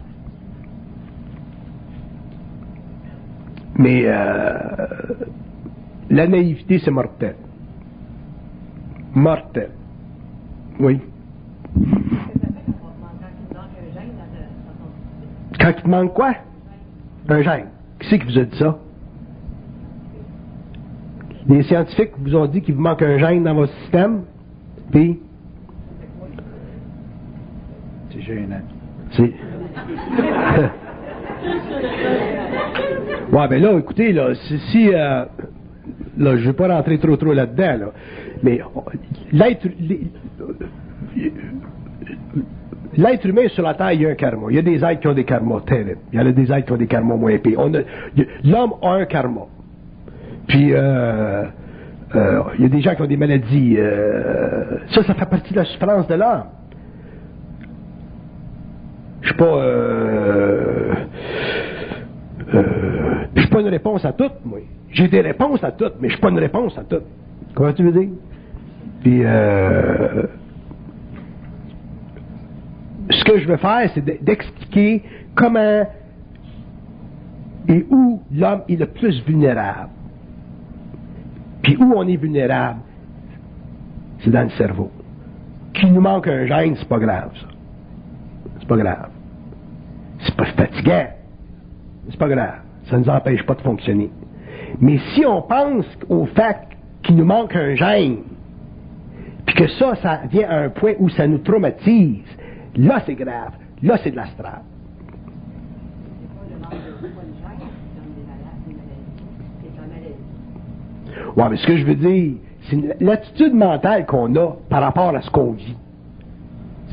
Mais euh, la naïveté, c'est mortel. Mortel. Oui. Quand il te manque quoi? Un gène. Qui c'est qui vous a dit ça? Les scientifiques vous ont dit qu'il vous manque un gène dans votre système? Puis, C'est gênant. C'est. ouais, ben là, écoutez, là, si. euh, là, je vais pas rentrer trop trop là-dedans, là. Mais l'être. L'être humain sur la Terre, il y a un karma. Il y a des êtres qui ont des karmas terribles. Il y a des êtres qui ont des karmas moins a- L'homme a un karma. Puis, euh, euh, il y a des gens qui ont des maladies. euh, ça, ça fait partie de la souffrance de l'homme. Je suis pas. Euh, euh, je suis pas une réponse à toutes, moi. J'ai des réponses à toutes, mais je suis pas une réponse à toutes. Comment tu veux dire? Puis, euh, ce que je veux faire, c'est de- d'expliquer comment et où l'homme est le plus vulnérable. Puis où on est vulnérable, c'est dans le cerveau. Qu'il nous manque un gène, c'est pas grave, ça. C'est pas grave. C'est pas fatigant. C'est pas grave. Ça ne nous empêche pas de fonctionner. Mais si on pense au fait qu'il nous manque un gène, puis que ça, ça vient à un point où ça nous traumatise, là c'est grave. Là c'est de l'astral. Ouais, mais ce que je veux dire, c'est l'attitude mentale qu'on a par rapport à ce qu'on vit.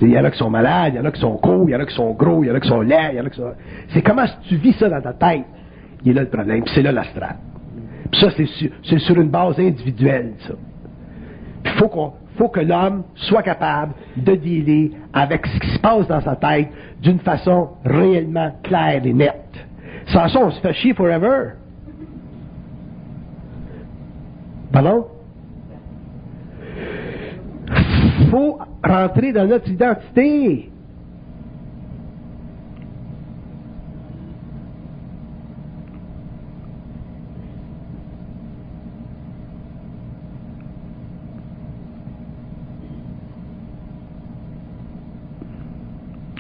Il y en a qui sont malades, il y en a qui sont courts, il y en a qui sont gros, il y en a qui sont laids, il y en a qui sont. C'est comment tu vis ça dans ta tête? Il est là le problème, c'est là l'astral. Puis ça, c'est sur, une base individuelle, ça. Il faut, faut que l'homme soit capable de dealer avec ce qui se passe dans sa tête d'une façon réellement claire et nette. Sans ça, on se fait chier forever. Pardon? faut rentrer dans notre identité.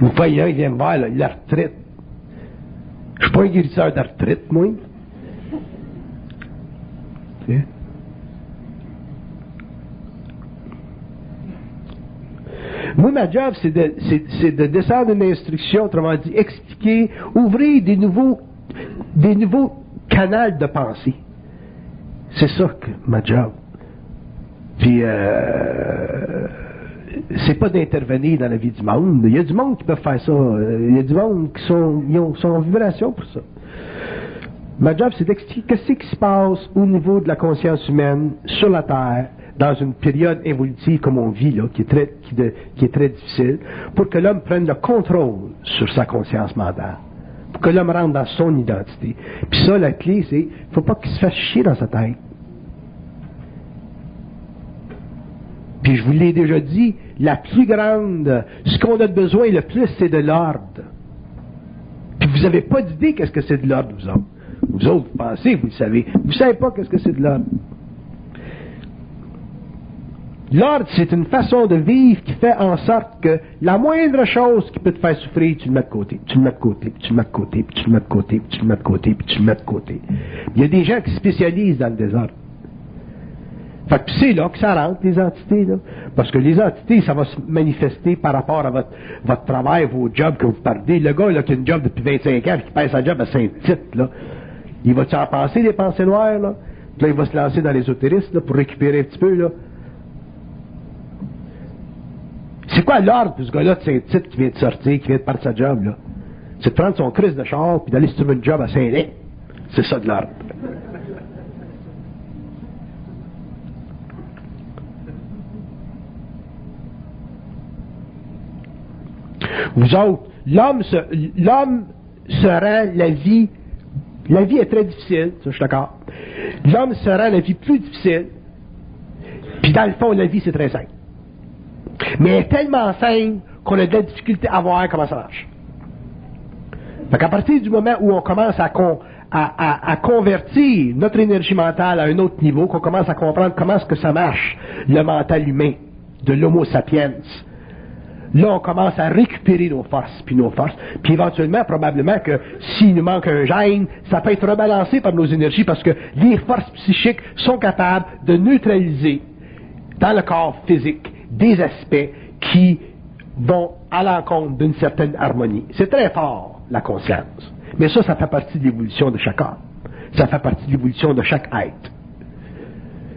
Une fois, il vient me voir, là, la retraite. Je suis pas un guérisseur de retraite, moi. Tu sais? Moi, ma job, c'est de, c'est, de descendre une instruction, autrement dit, expliquer, ouvrir des nouveaux, des nouveaux canaux de pensée. C'est ça que ma job. Puis, euh, c'est pas d'intervenir dans la vie du monde. Il y a du monde qui peut faire ça. Il y a du monde qui sont, ils ont, sont en vibration pour ça. Ma job, c'est d'expliquer qu'est-ce qui se passe au niveau de la conscience humaine, sur la Terre, dans une période évolutive comme on vit, là, qui est très, qui, est très difficile, pour que l'homme prenne le contrôle sur sa conscience mentale. Pour que l'homme rentre dans son identité. Puis ça, la clé, c'est, faut pas qu'il se fasse chier dans sa tête. Puis je vous l'ai déjà dit, la plus grande, ce qu'on a besoin le plus, c'est de l'ordre. Puis vous n'avez pas d'idée qu'est-ce que c'est de l'ordre, vous autres. Vous autres, vous pensez, vous le savez. Vous ne savez pas qu'est-ce que c'est de l'ordre. L'ordre, c'est une façon de vivre qui fait en sorte que la moindre chose qui peut te faire souffrir, tu le mets de côté, tu le mets de côté, puis tu le mets de côté, puis tu le mets de côté, puis tu le mets de côté, puis tu le mets de côté. Il y a des gens qui se spécialisent dans le désordre. Fait que c'est là que ça rentre, les entités, là. Parce que les entités, ça va se manifester par rapport à votre, travail, vos jobs que vous parlez. Le gars, là, qui a une job depuis 25 ans, qui pèse sa job à Saint-Tite, là, il va-tu en penser des pensées noires, là? Puis là, il va se lancer dans l'ésotérisme, là, pour récupérer un petit peu, là. C'est quoi l'ordre de ce gars-là de Saint-Tite qui vient de sortir, qui vient de perdre sa job, là? C'est de prendre son crise de char, puis d'aller se trouver une job à Saint-Lin. C'est ça de l'ordre. Vous autres, l'homme l'homme se rend la vie, la vie est très difficile, ça je suis d'accord. L'homme se rend la vie plus difficile, puis dans le fond, la vie c'est très simple. Mais elle est tellement simple qu'on a de la difficulté à voir comment ça marche. Fait qu'à partir du moment où on commence à, à, à- à convertir notre énergie mentale à un autre niveau, qu'on commence à comprendre comment est-ce que ça marche, le mental humain, de l'homo sapiens, Là, on commence à récupérer nos forces, puis nos forces. Puis éventuellement, probablement que s'il nous manque un gène, ça peut être rebalancé par nos énergies parce que les forces psychiques sont capables de neutraliser dans le corps physique des aspects qui vont à l'encontre d'une certaine harmonie. C'est très fort, la conscience. Mais ça, ça fait partie de l'évolution de chaque homme. Ça fait partie de l'évolution de chaque être.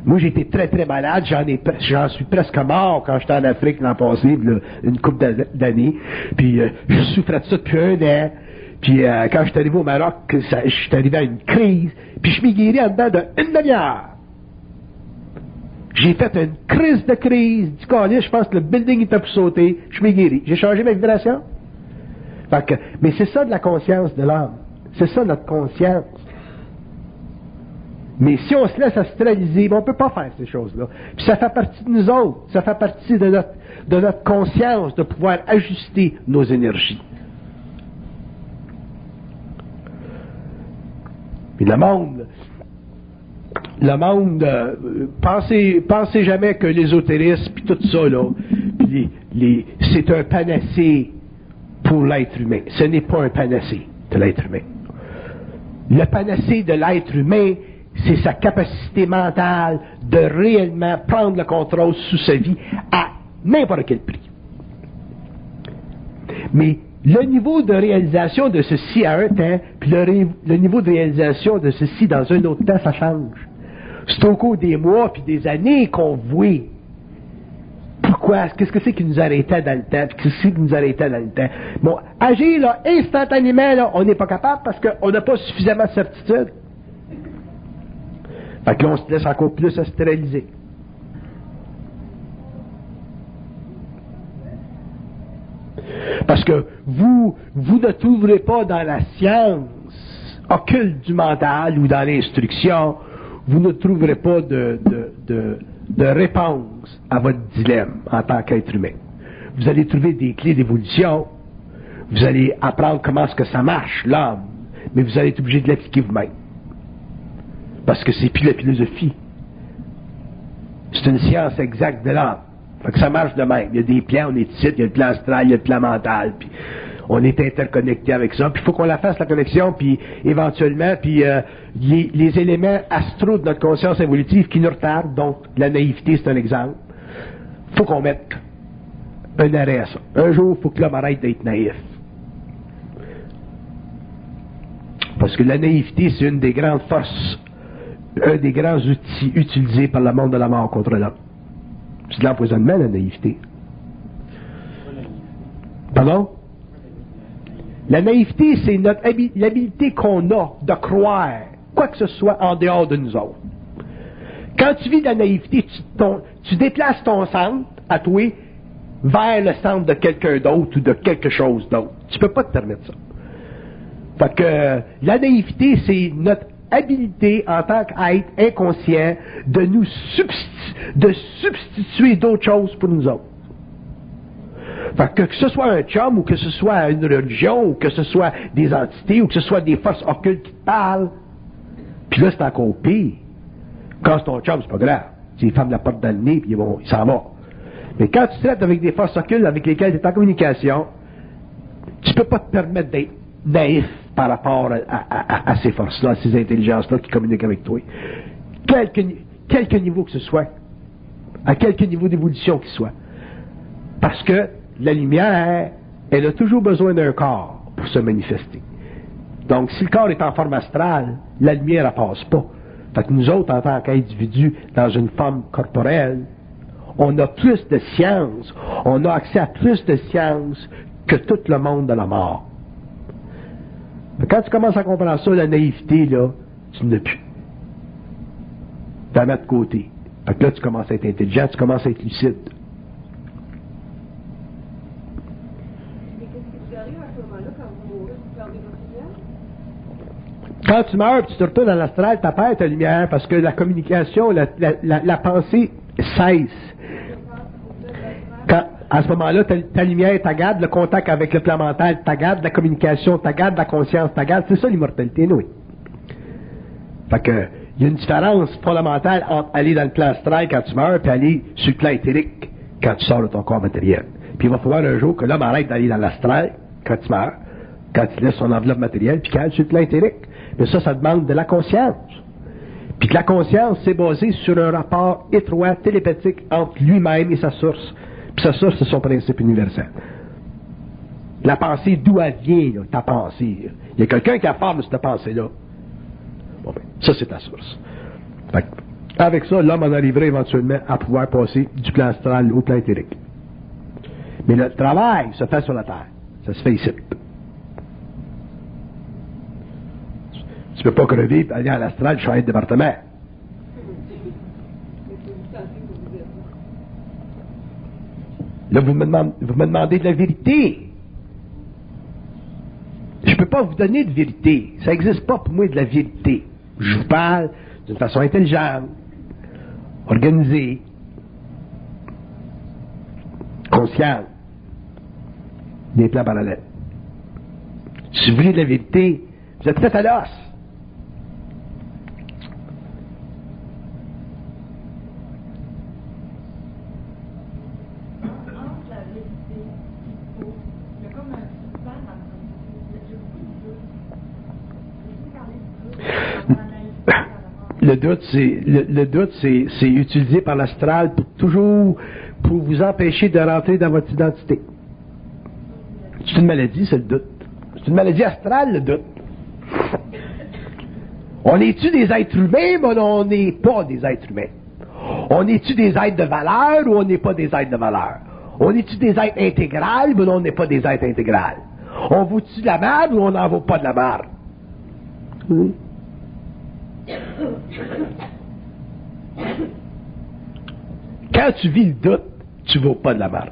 Moi, été très, très malade. J'en, suis presque mort quand j'étais en Afrique l'an passé, une couple d'a- d'années. Puis, euh, je souffrais de ça depuis un an. Puis, euh, quand je suis arrivé au Maroc, je suis arrivé à une crise. Puis, je m'ai guéri en dedans d'une demi-heure. J'ai fait une crise de crise. Du coup, je pense que le building était pour sauter. Je m'ai guéri. J'ai changé ma vibration. Mais c'est ça de la conscience de l'âme. C'est ça notre conscience. Mais si on se laisse astraliser, ben, on ne peut pas faire ces choses-là. Puis ça fait partie de nous autres. Ça fait partie de notre, de notre conscience de pouvoir ajuster nos énergies. Puis le monde, le monde, euh, pensez, jamais que l'ésotérisme, puis tout ça, là, c'est un panacée pour l'être humain. Ce n'est pas un panacée de l'être humain. Le panacée de l'être humain, c'est sa capacité mentale de réellement prendre le contrôle sous sa vie à n'importe quel prix. Mais le niveau de réalisation de ceci à un temps, puis le niveau de réalisation de ceci dans un autre temps, ça change. C'est au cours des mois puis des années qu'on voit pourquoi, qu'est-ce que c'est qui nous arrêtait dans le temps, qu'est-ce qui nous arrêtait dans le temps? Bon, agir là, instantanément, là, on n'est pas capable parce qu'on n'a pas suffisamment de certitude. Fait que là, on se laisse encore plus astraliser. Parce que vous, vous ne trouverez pas dans la science occulte du mental ou dans l'instruction, vous ne trouverez pas de, de, de, de réponse à votre dilemme en tant qu'être humain. Vous allez trouver des clés d'évolution, vous allez apprendre comment est-ce que ça marche, l'homme, mais vous allez être obligé de l'appliquer vous-même. Parce que c'est plus la philosophie. C'est une science exacte de l'âme. Fait que ça marche de même. Il y a des plans, on est ici, il y a le plan astral, il y a le plan mental, puis on est interconnecté avec ça. Puis il faut qu'on la fasse, la connexion, puis éventuellement, puis euh, les, éléments astraux de notre conscience évolutive qui nous retardent, donc la naïveté, c'est un exemple. faut qu'on mette un arrêt à ça. Un jour, il faut que l'homme arrête d'être naïf. Parce que la naïveté, c'est une des grandes forces, un des grands outils utilisés par le monde de la mort contre l'homme. C'est de l'empoisonnement, la naïveté. Pardon? La naïveté, c'est notre habi- l'habilité qu'on a de croire quoi que ce soit en dehors de nous autres. Quand tu vis de la naïveté, tu, déplaces ton centre à toi vers le centre de quelqu'un d'autre ou de quelque chose d'autre. Tu peux pas te permettre ça. Fait que la naïveté, c'est notre habilité en tant qu'être inconscient de nous de substituer d'autres choses pour nous autres. Que, ce soit un chum ou que ce soit une religion ou que ce soit des entités ou que ce soit des forces occultes qui te parlent, puis là c'est encore pire. Quand c'est ton chum, c'est pas grave. Tu fermes la porte dans le nez puis vont- il s'en va. Mais quand tu traites avec des forces occultes avec lesquelles tu es en communication, tu peux pas te permettre d'être naïf par rapport à, ces forces-là, à ces intelligences-là qui communiquent avec toi. Quelque, quelque niveau que ce soit, à quelque niveau d'évolution qu'il soit. Parce que la lumière, elle a toujours besoin d'un corps pour se manifester. Donc, si le corps est en forme astrale, la lumière, elle passe pas. Fait que nous autres, en tant qu'individus, dans une forme corporelle, on a plus de science, on a accès à plus de science que tout le monde de la mort. Mais quand tu commences à comprendre ça, la naïveté, là, tu n'as plus. Tu la mets de côté. Fait que là, tu commences à être intelligent, tu commences à être lucide. Mais qu'est-ce qui vous arrive à ce moment-là quand vous mourrez, vous perdez votre lumière? Quand tu meurs, tu te retournes dans l'astral, tu perds ta lumière parce que la communication, la, pensée cesse. À ce moment-là, ta, ta lumière, ta garde, le contact avec le plan mental, ta garde, la communication, ta garde, la conscience, ta garde, c'est ça l'immortalité, oui. Fait que, il y a une différence fondamentale entre aller dans le plan astral quand tu meurs, puis aller sur le plan éthérique quand tu sors de ton corps matériel. Puis il va falloir un jour que l'homme arrête d'aller dans l'astral quand tu meurs, quand il laisse son enveloppe matérielle, puis qu'il aille sur le plan éthérique. Mais ça, ça demande de la conscience. Puis que la conscience, c'est basé sur un rapport étroit, télépathique entre lui-même et sa source. Puis sa source, c'est son principe universel. La pensée, d'où elle vient, ta pensée? Il y a quelqu'un qui a forme cette pensée-là. Bon, ben, ça, c'est ta source. Avec ça, l'homme en arriverait éventuellement à pouvoir passer du plan astral au plan éthérique. Mais le travail se fait sur la terre. Ça se fait ici. Tu peux pas crever et aller à l'astral, changer de département. Là, vous me, demandez, vous me demandez de la vérité. Je ne peux pas vous donner de vérité. Ça n'existe pas pour moi de la vérité. Je vous parle d'une façon intelligente, organisée, consciente, des plans parallèles. Si vous voulez de la vérité, vous êtes fait à l'os. entre la vérité et faux, il y a comme un suspense dans le processus. J'ai beaucoup de doutes. Je peux parler du doute dans la naïveté par rapport Le doute, c'est le, doute, c'est, utilisé par l'astral pour toujours pour vous empêcher de rentrer dans votre identité. C'est une maladie, c'est le doute. C'est une maladie astrale, le doute. On est-tu des êtres humains, mais on n'est pas des êtres humains. On est-tu des êtres de valeur ou on n'est pas des êtres de valeur? On est-tu des êtres intégrales, mais on n'est pas des êtres intégrales? On vaut-tu de la merde ou on n'en vaut pas de la merde? Hmm? Quand tu vis le doute, tu ne vaux pas de la merde.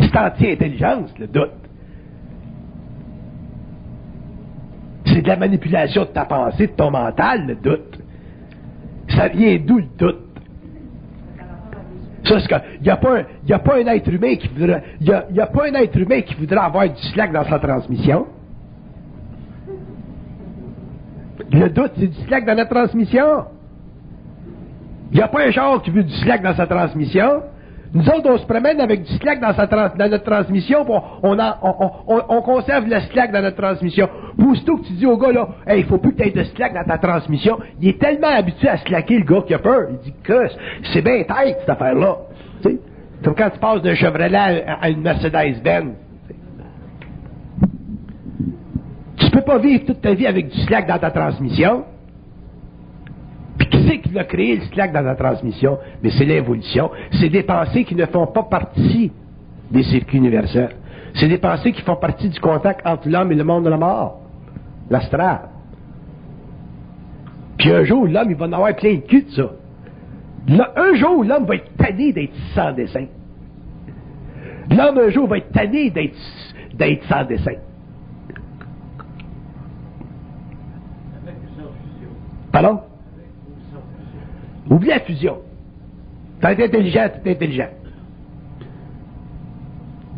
C'est anti-intelligence, le doute. C'est de la manipulation de ta pensée, de ton mental, le doute. Ça vient d'où le doute? Qu'il n'y a, a pas un être humain qui voudrait, il a, a pas un être humain qui voudrait avoir du slack dans sa transmission. Le doute, c'est du slack dans la transmission. Il n'y a pas un genre qui veut du slack dans sa transmission. Nous autres, on se promène avec du slack dans, sa trans- dans notre transmission, on, on, on- on conserve le slack dans notre transmission. Puis que tu dis au gars, là, hey, il faut plus que tu aies de slack dans ta transmission, il est tellement habitué à slacker, le gars, qu'il a peur. Il dit que c'est bien tête, cette affaire-là. Tu sais? Comme quand tu passes d'un Chevrolet à une Mercedes-Benz. Tu peux pas vivre toute ta vie avec du slack dans ta transmission. Puis qui c'est qui l'a créé le slack dans la transmission? Mais c'est l'évolution. C'est des pensées qui ne font pas partie des circuits universels. C'est des pensées qui font partie du contact entre l'homme et le monde de la mort. L'astral. Puis un jour, l'homme, il va en avoir plein de cul de ça. Un jour, l'homme va être tanné d'être sans dessin. L'homme, un jour, va être tanné d'être sans dessin. Pardon? Oublie la fusion. T'es intelligent, t'es intelligent.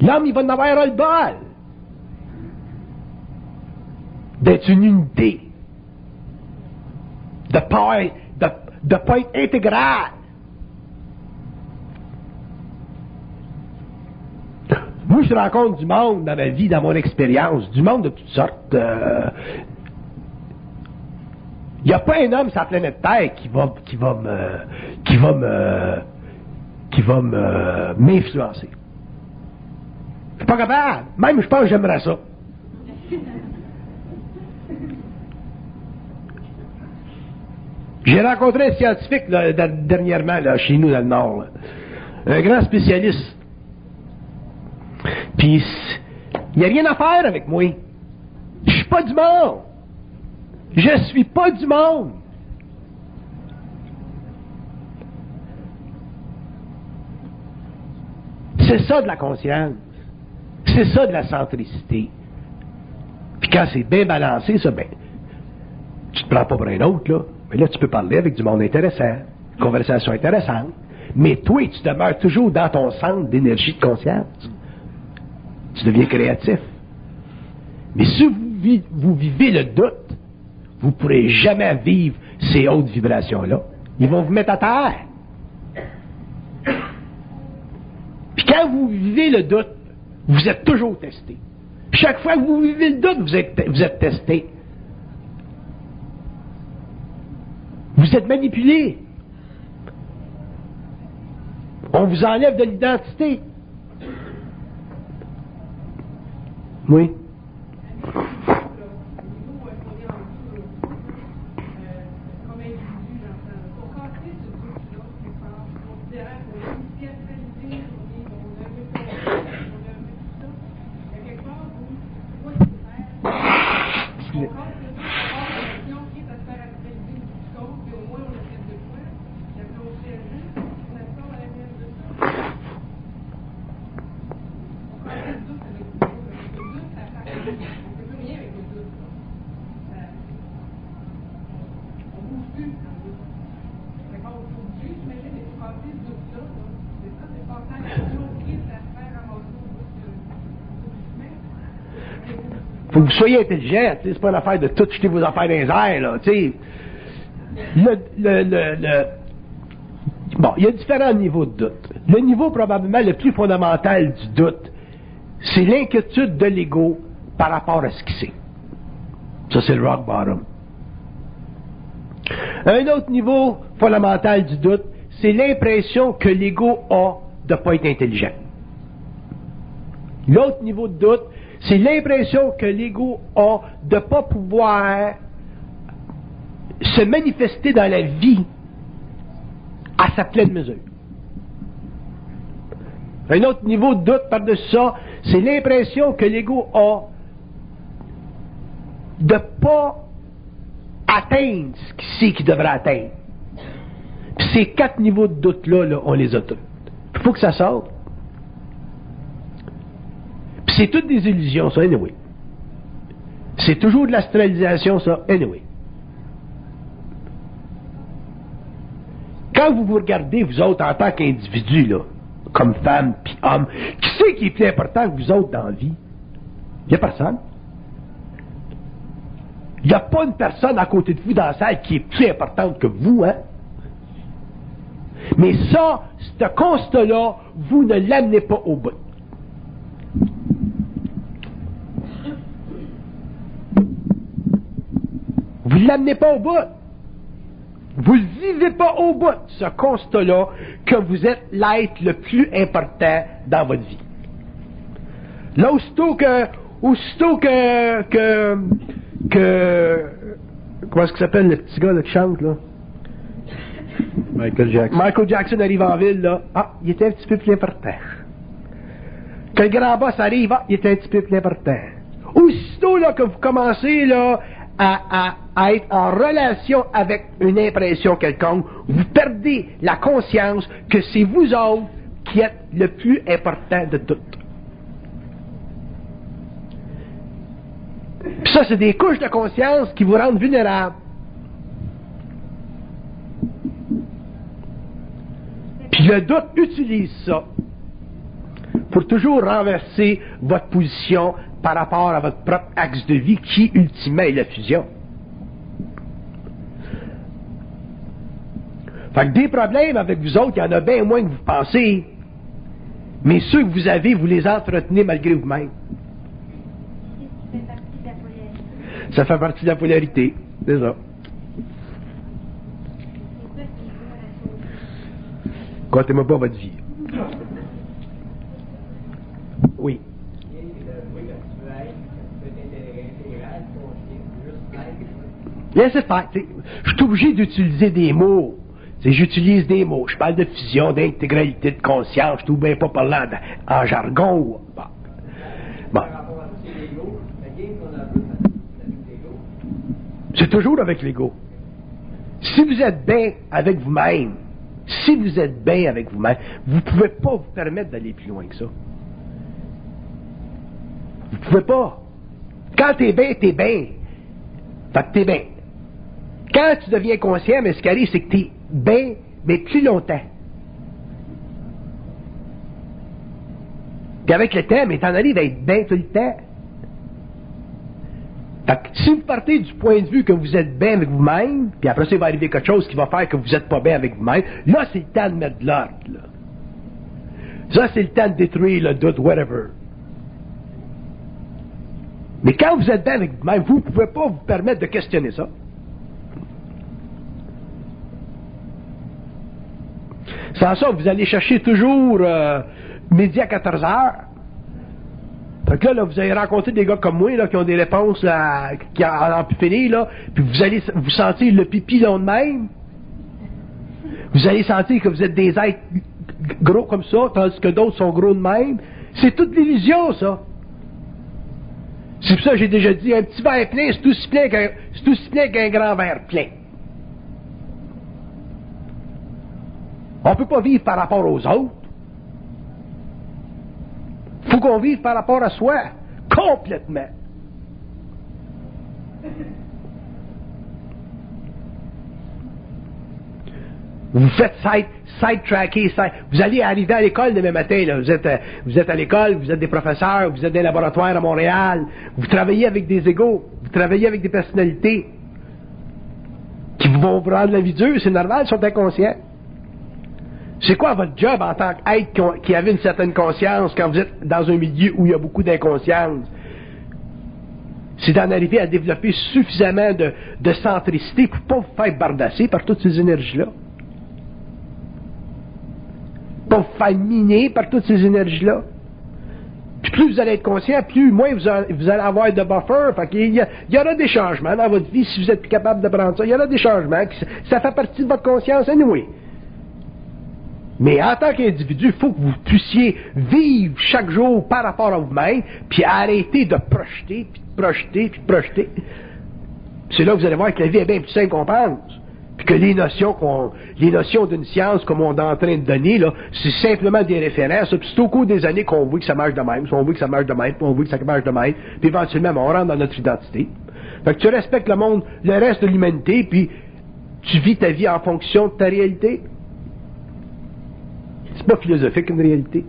L'homme, il va en avoir le bol d'être une unité, de ne pas, de pas être intégral. Moi, je rencontre du monde dans ma vie, dans mon expérience, du monde de toutes sortes. euh, Il n'y a pas un homme sur la planète Terre qui va, qui va me, qui va me, qui va me, m'influencer. Je suis pas capable. Même, je pense que j'aimerais ça. J'ai rencontré un scientifique dernièrement là, chez nous dans le Nord. Un grand spécialiste. Puis, il n'y a rien à faire avec moi. Je suis pas du monde. Je suis pas du monde. C'est ça de la conscience. C'est ça de la centricité. Puis quand c'est bien balancé, ça, ben, tu te prends pas pour un autre, là. Mais là, tu peux parler avec du monde intéressant, conversation intéressante. Mais toi, tu demeures toujours dans ton centre d'énergie de conscience. Tu deviens créatif. Mais si vous, vous vivez le doute, vous ne pourrez jamais vivre ces hautes vibrations-là. Ils vont vous mettre à terre. Puis quand vous vivez le doute, vous êtes toujours testé. Chaque fois que vous vivez le doute, vous êtes, vous êtes testé. Vous êtes manipulé. On vous enlève de l'identité. Oui. comme individu, j'entends. Pour casser ce doute-là, quelque part, considérant qu'on est spiritualisé, on est, on a un peu fait, on a un peu tout ça, il y a quelque part où, moi, je peux faire, on casse le doute, on passe l'action, quitte à se faire actualiser une petite chose, puis au moins on a fait de quoi, puis après on fait un on absorbe à l'intérieur de ça. On casse le doute avec le doute, le doute, ça fait rien. on peut plus rien avec le doute, là. Ça- on bouge plus dans le doute. Fait qu'on bouge plus, j'imagine, mais pour passer ce doute-là, là, c'est ça, c'est passer à l'action, quitte à se faire ramasser au bout de- au bout du chemin. faut que vous soyez intelligent. tu sais, C'est pas une affaire de tout jeter vos affaires dans. Là, le, Bon, il y a différents niveaux de doute. Le niveau probablement le plus fondamental du doute, c'est l'inquiétude de l'ego par rapport à ce qui c'est. Ça, c'est le rock bottom. Un autre niveau fondamental du doute, c'est l'impression que l'ego a de ne pas être intelligent. L'autre niveau de doute, c'est l'impression que l'ego a de ne pas pouvoir se manifester dans la vie à sa pleine mesure. Un autre niveau de doute par-dessus ça, c'est l'impression que l'ego a de ne pas atteindre ce qu'il sait qu'il devrait atteindre. Ces quatre niveaux de doute-là, là, on les a tous. Il faut que ça sorte. C'est toutes des illusions, ça, anyway. C'est toujours de l'astralisation, ça, anyway. Quand vous vous regardez, vous autres, en tant qu'individu, là, comme femme puis homme, qui c'est qui est plus important que vous autres dans la vie? Il n'y a personne. Il n'y a pas une personne à côté de vous dans la salle qui est plus importante que vous, hein? Mais ça, ce constat-là, vous ne l'amenez pas au bout. Vous ne l'amenez pas au bout. Vous ne vivez pas au bout, ce constat-là, que vous êtes l'être le plus important dans votre vie. Là, aussitôt que, aussitôt que, que, que, comment est-ce qu'il s'appelle le petit gars là, qui chante, là? Michael Jackson. Michael Jackson arrive en ville, là. Ah, il était un petit peu plus important. Quand le grand boss arrive, ah, il était un petit peu plus important. Aussitôt, là, que vous commencez, là, à, à, à être en relation avec une impression quelconque, vous perdez la conscience que c'est vous autres qui êtes le plus important de tout. Puis ça, c'est des couches de conscience qui vous rendent vulnérables. Puis le doute utilise ça pour toujours renverser votre position par rapport à votre propre axe de vie qui, ultimement, est la fusion. Fait que des problèmes avec vous autres, il y en a bien moins que vous pensez. Mais ceux que vous avez, vous les entretenez malgré vous-même. Ça fait partie de la polarité. C'est ça. Comptez-moi pas votre vie. Oui. Laissez faire. Je suis obligé d'utiliser des mots. Sais, J'utilise des mots. Je parle de fusion, d'intégralité de conscience. Tout bien pas parlant en jargon. Bon. Bon. C'est toujours avec l'ego. Si vous êtes bien avec vous-même, si vous êtes bien avec vous-même, vous ne pouvez pas vous permettre d'aller plus loin que ça. Vous ne pouvez pas. Quand t'es bien, t'es bien. Fait que t'es bien. Quand tu deviens conscient, mais ce qui arrive, c'est que t'es bien, mais plus longtemps. Puis avec le temps, mais t'en arrives à être bien tout le temps. Fait que si vous partez du point de vue que vous êtes bien avec vous-même, puis après ça, il va arriver quelque chose qui va faire que vous n'êtes pas bien avec vous-même, là, c'est le temps de mettre de l'ordre. là. Ça, c'est le temps de détruire le doute, whatever. Mais quand vous êtes bien avec vous-même, vous ne pouvez pas vous permettre de questionner ça. Sans ça, vous allez chercher toujours euh, midi à 14 heures. Fait que là, là, vous allez rencontrer des gars comme moi là, qui ont des réponses là, qui en pu finir, là, puis vous allez vous sentir le pipi long de même. Vous allez sentir que vous êtes des êtres gros comme ça, tandis que d'autres sont gros de même. C'est toute l'illusion, ça. C'est pour ça que j'ai déjà dit, un petit verre plein, c'est aussi plein qu'un, c'est plein qu'un grand verre plein. On ne peut pas vivre par rapport aux autres. faut qu'on vive par rapport à soi. Complètement. Vous faites side, side-tracker. side- vous allez arriver à l'école demain matin. Vous, êtes, euh, vous êtes à l'école, vous êtes des professeurs, vous êtes des laboratoires à Montréal. Vous travaillez avec des égaux. Vous travaillez avec des personnalités qui vont vous rendre la vie dure. C'est normal, ils sont inconscients. C'est quoi votre job en tant qu'être qui, avait une certaine conscience quand vous êtes dans un milieu où il y a beaucoup d'inconscience? C'est d'en arriver à développer suffisamment de, de centricité pour ne pas vous faire bardasser par toutes ces énergies-là. Pas vous faire miner par toutes ces énergies-là. Puis plus vous allez être conscient, plus moins vous, allez avoir de buffer. Il y aura des changements dans votre vie si vous êtes plus capable de prendre ça. Il y aura des changements. Ça fait partie de votre conscience, anyway. Mais en tant qu'individu, il faut que vous puissiez vivre chaque jour par rapport à vous-même, puis arrêter de projeter, puis de projeter, puis de projeter. C'est là que vous allez voir que la vie est bien plus simple qu'on pense. Puis que les notions qu'on, les notions d'une science comme on est en train de donner, là, c'est simplement des références. Puis c'est au cours des années qu'on voit que ça marche de même, puis on voit que ça marche de même, puis on voit que ça marche de même, puis éventuellement, ben, on rentre dans notre identité. Fait que tu respectes le monde, le reste de l'humanité, puis tu vis ta vie en fonction de ta réalité. Pas philosophique une réalité.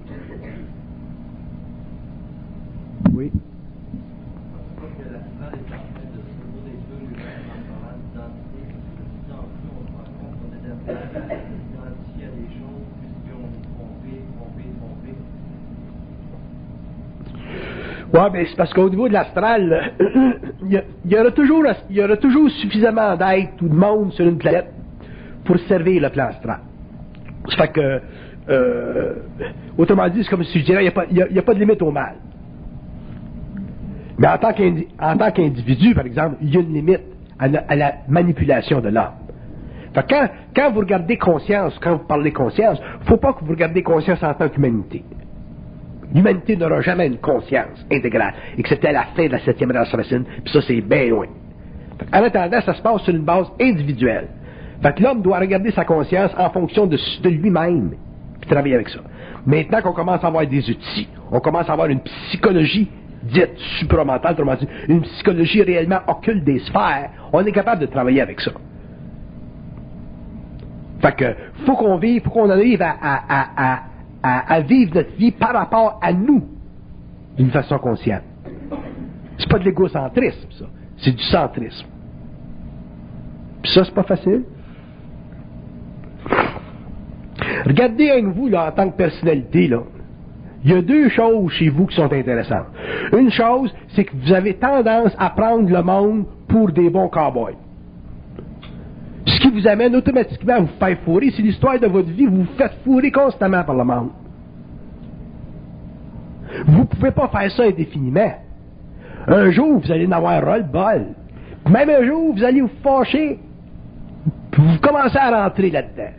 Oui. Ouais, ben c'est parce qu'au niveau de l'astral, il y, aura toujours, y aura toujours suffisamment d'êtres ou de monde sur une planète pour servir le plan astral. Ça fait que, euh, autrement dit, c'est comme si je dirais, il n'y a, a- pas de limite au mal. Mais en tant qu'individu, par exemple, il y a une limite à, la- manipulation de l'âme. Quand, quand vous regardez conscience, quand vous parlez conscience, il ne faut pas que vous regardez conscience en tant qu'humanité. L'humanité n'aura jamais une conscience intégrale, excepté à la fin de la septième race racine, puis ça, c'est bien loin. En attendant, ça se passe sur une base individuelle. Fait l'homme doit regarder sa conscience en fonction de, lui-même, travailler avec ça. Maintenant qu'on commence à avoir des outils, on commence à avoir une psychologie dite supramentale, une psychologie réellement occulte des sphères, on est capable de travailler avec ça. Fait que, faut qu'on vive, faut qu'on arrive à, à, à, à, à vivre notre vie par rapport à nous, d'une façon consciente. C'est pas de l'égocentrisme, ça. C'est du centrisme. Puis ça, c'est pas facile. Regardez avec vous, là, en tant que personnalité, là. Il y a deux choses chez vous qui sont intéressantes. Une chose, c'est que vous avez tendance à prendre le monde pour des bons cowboys. Ce qui vous amène automatiquement à vous faire fourrer. C'est l'histoire de votre vie. Vous vous faites fourrer constamment par le monde. Vous ne pouvez pas faire ça indéfiniment. Un jour, vous allez en avoir le bol. Même un jour, vous allez vous fâcher. Vous commencez à rentrer là-dedans.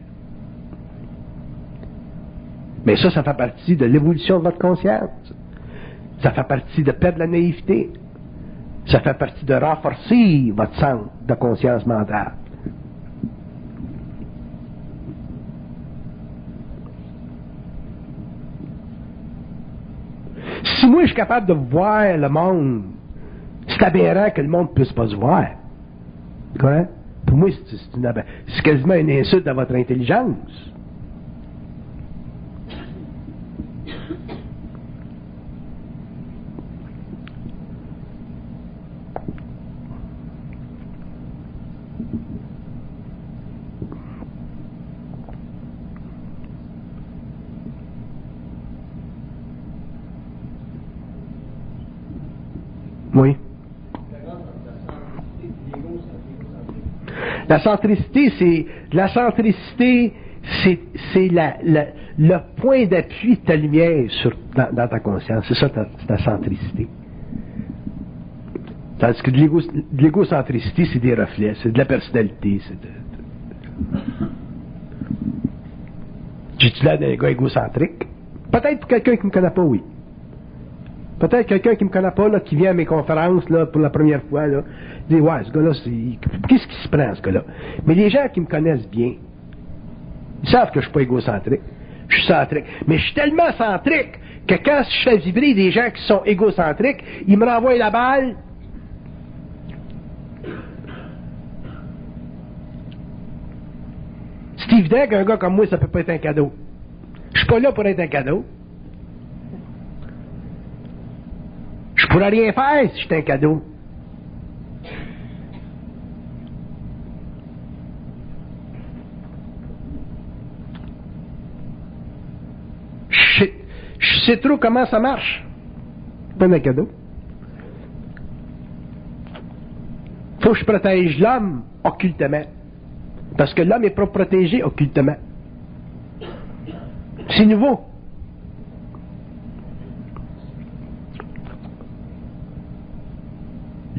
Mais ça, ça fait partie de l'évolution de votre conscience. Ça fait partie de perdre la naïveté. Ça fait partie de renforcer votre centre de conscience mentale. Si moi je suis capable de voir le monde, c'est aberrant que le monde ne puisse pas se voir. Pour moi, c'est quasiment une insulte à votre intelligence. Oui. La centricité, c'est la centricité, c'est, la, la- le point d'appui de ta lumière sur, dans, dans ta conscience. C'est ça ta, ta centricité. Tandis que de, l'égo, de l'égocentricité, c'est des reflets, c'est de la personnalité. C'est de- J'ai-tu l'air d'un gars égocentrique? Peut-être pour quelqu'un qui ne me connaît pas, oui. Peut-être quelqu'un qui me connaît pas, là, qui vient à mes conférences, là, pour la première fois, là, dit, ouais, ce gars-là, c'est, qu'est-ce qui se prend, ce gars-là? Mais les gens qui me connaissent bien, ils savent que je suis pas égocentrique. Je suis centrique. Mais je suis tellement centrique que quand je fais vibrer des gens qui sont égocentriques, ils me renvoient la balle. C'est évident qu'un gars comme moi, ça peut pas être un cadeau. Je suis pas là pour être un cadeau. Pourrais rien faire si j'étais un cadeau. Je sais, sais trop comment ça marche. Pas un cadeau. Faut que je protège l'homme occultement. Parce que l'homme est pas protégé occultement. C'est nouveau.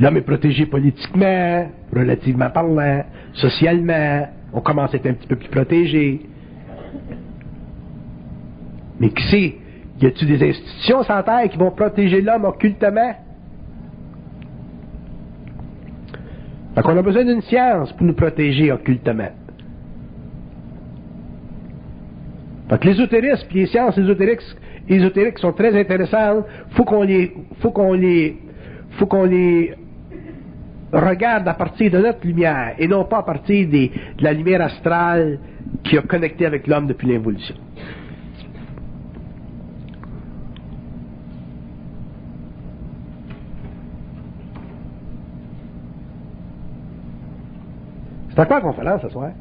L'homme est protégé politiquement, relativement parlant, socialement. On commence à être un petit peu plus protégé. Mais qui sait? Y a-t-il des institutions la Terre qui vont protéger l'homme occultement? Fait qu'on a besoin d'une science pour nous protéger occultement. Que l'ésotérisme et les sciences ésotériques, ésotériques sont très intéressantes. Faut qu'on les, faut qu'on les, faut qu'on les regarde à partir de notre lumière et non pas à partir des- de la lumière astrale qui a connecté avec l'homme depuis l'évolution. C'est à quoi la conférence ce soir?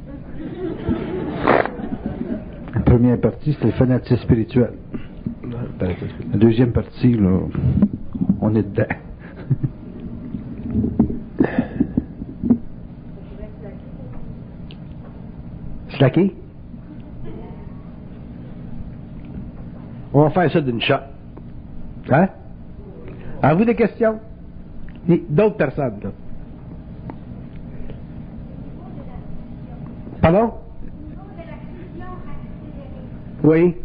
La première partie, c'était le fanatisme spirituel. La deuxième partie, là, on est dedans. On va faire ça d'une shot. Hein? À vous des questions? D'autres personnes, là. Pardon? Oui.